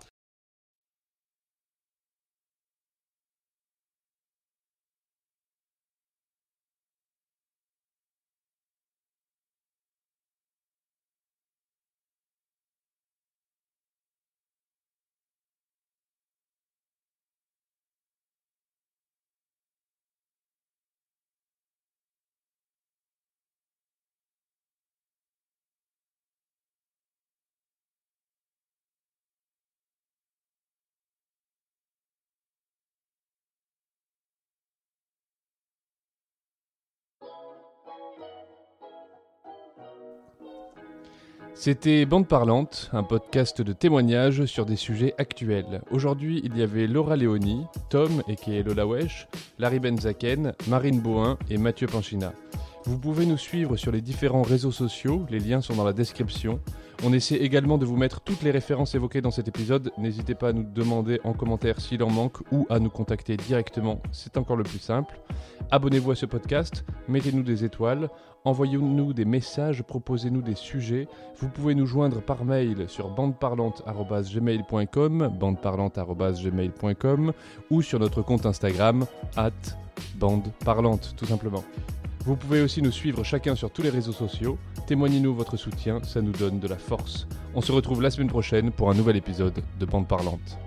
C'était Bande Parlante, un podcast de témoignages sur des sujets actuels. Aujourd'hui, il y avait Laura Léoni, Tom, et Lola Wesh, Larry Benzaken, Marine Bohin et Mathieu Panchina. Vous pouvez nous suivre sur les différents réseaux sociaux, les liens sont dans la description. On essaie également de vous mettre toutes les références évoquées dans cet épisode. N'hésitez pas à nous demander en commentaire s'il en manque ou à nous contacter directement, c'est encore le plus simple. Abonnez-vous à ce podcast, mettez-nous des étoiles, envoyez-nous des messages, proposez-nous des sujets. Vous pouvez nous joindre par mail sur bandeparlante.gmail.com, bandeparlante.gmail.com ou sur notre compte Instagram, at bandeparlante, tout simplement. Vous pouvez aussi nous suivre chacun sur tous les réseaux sociaux. Témoignez-nous votre soutien, ça nous donne de la force. On se retrouve la semaine prochaine pour un nouvel épisode de Bande Parlante.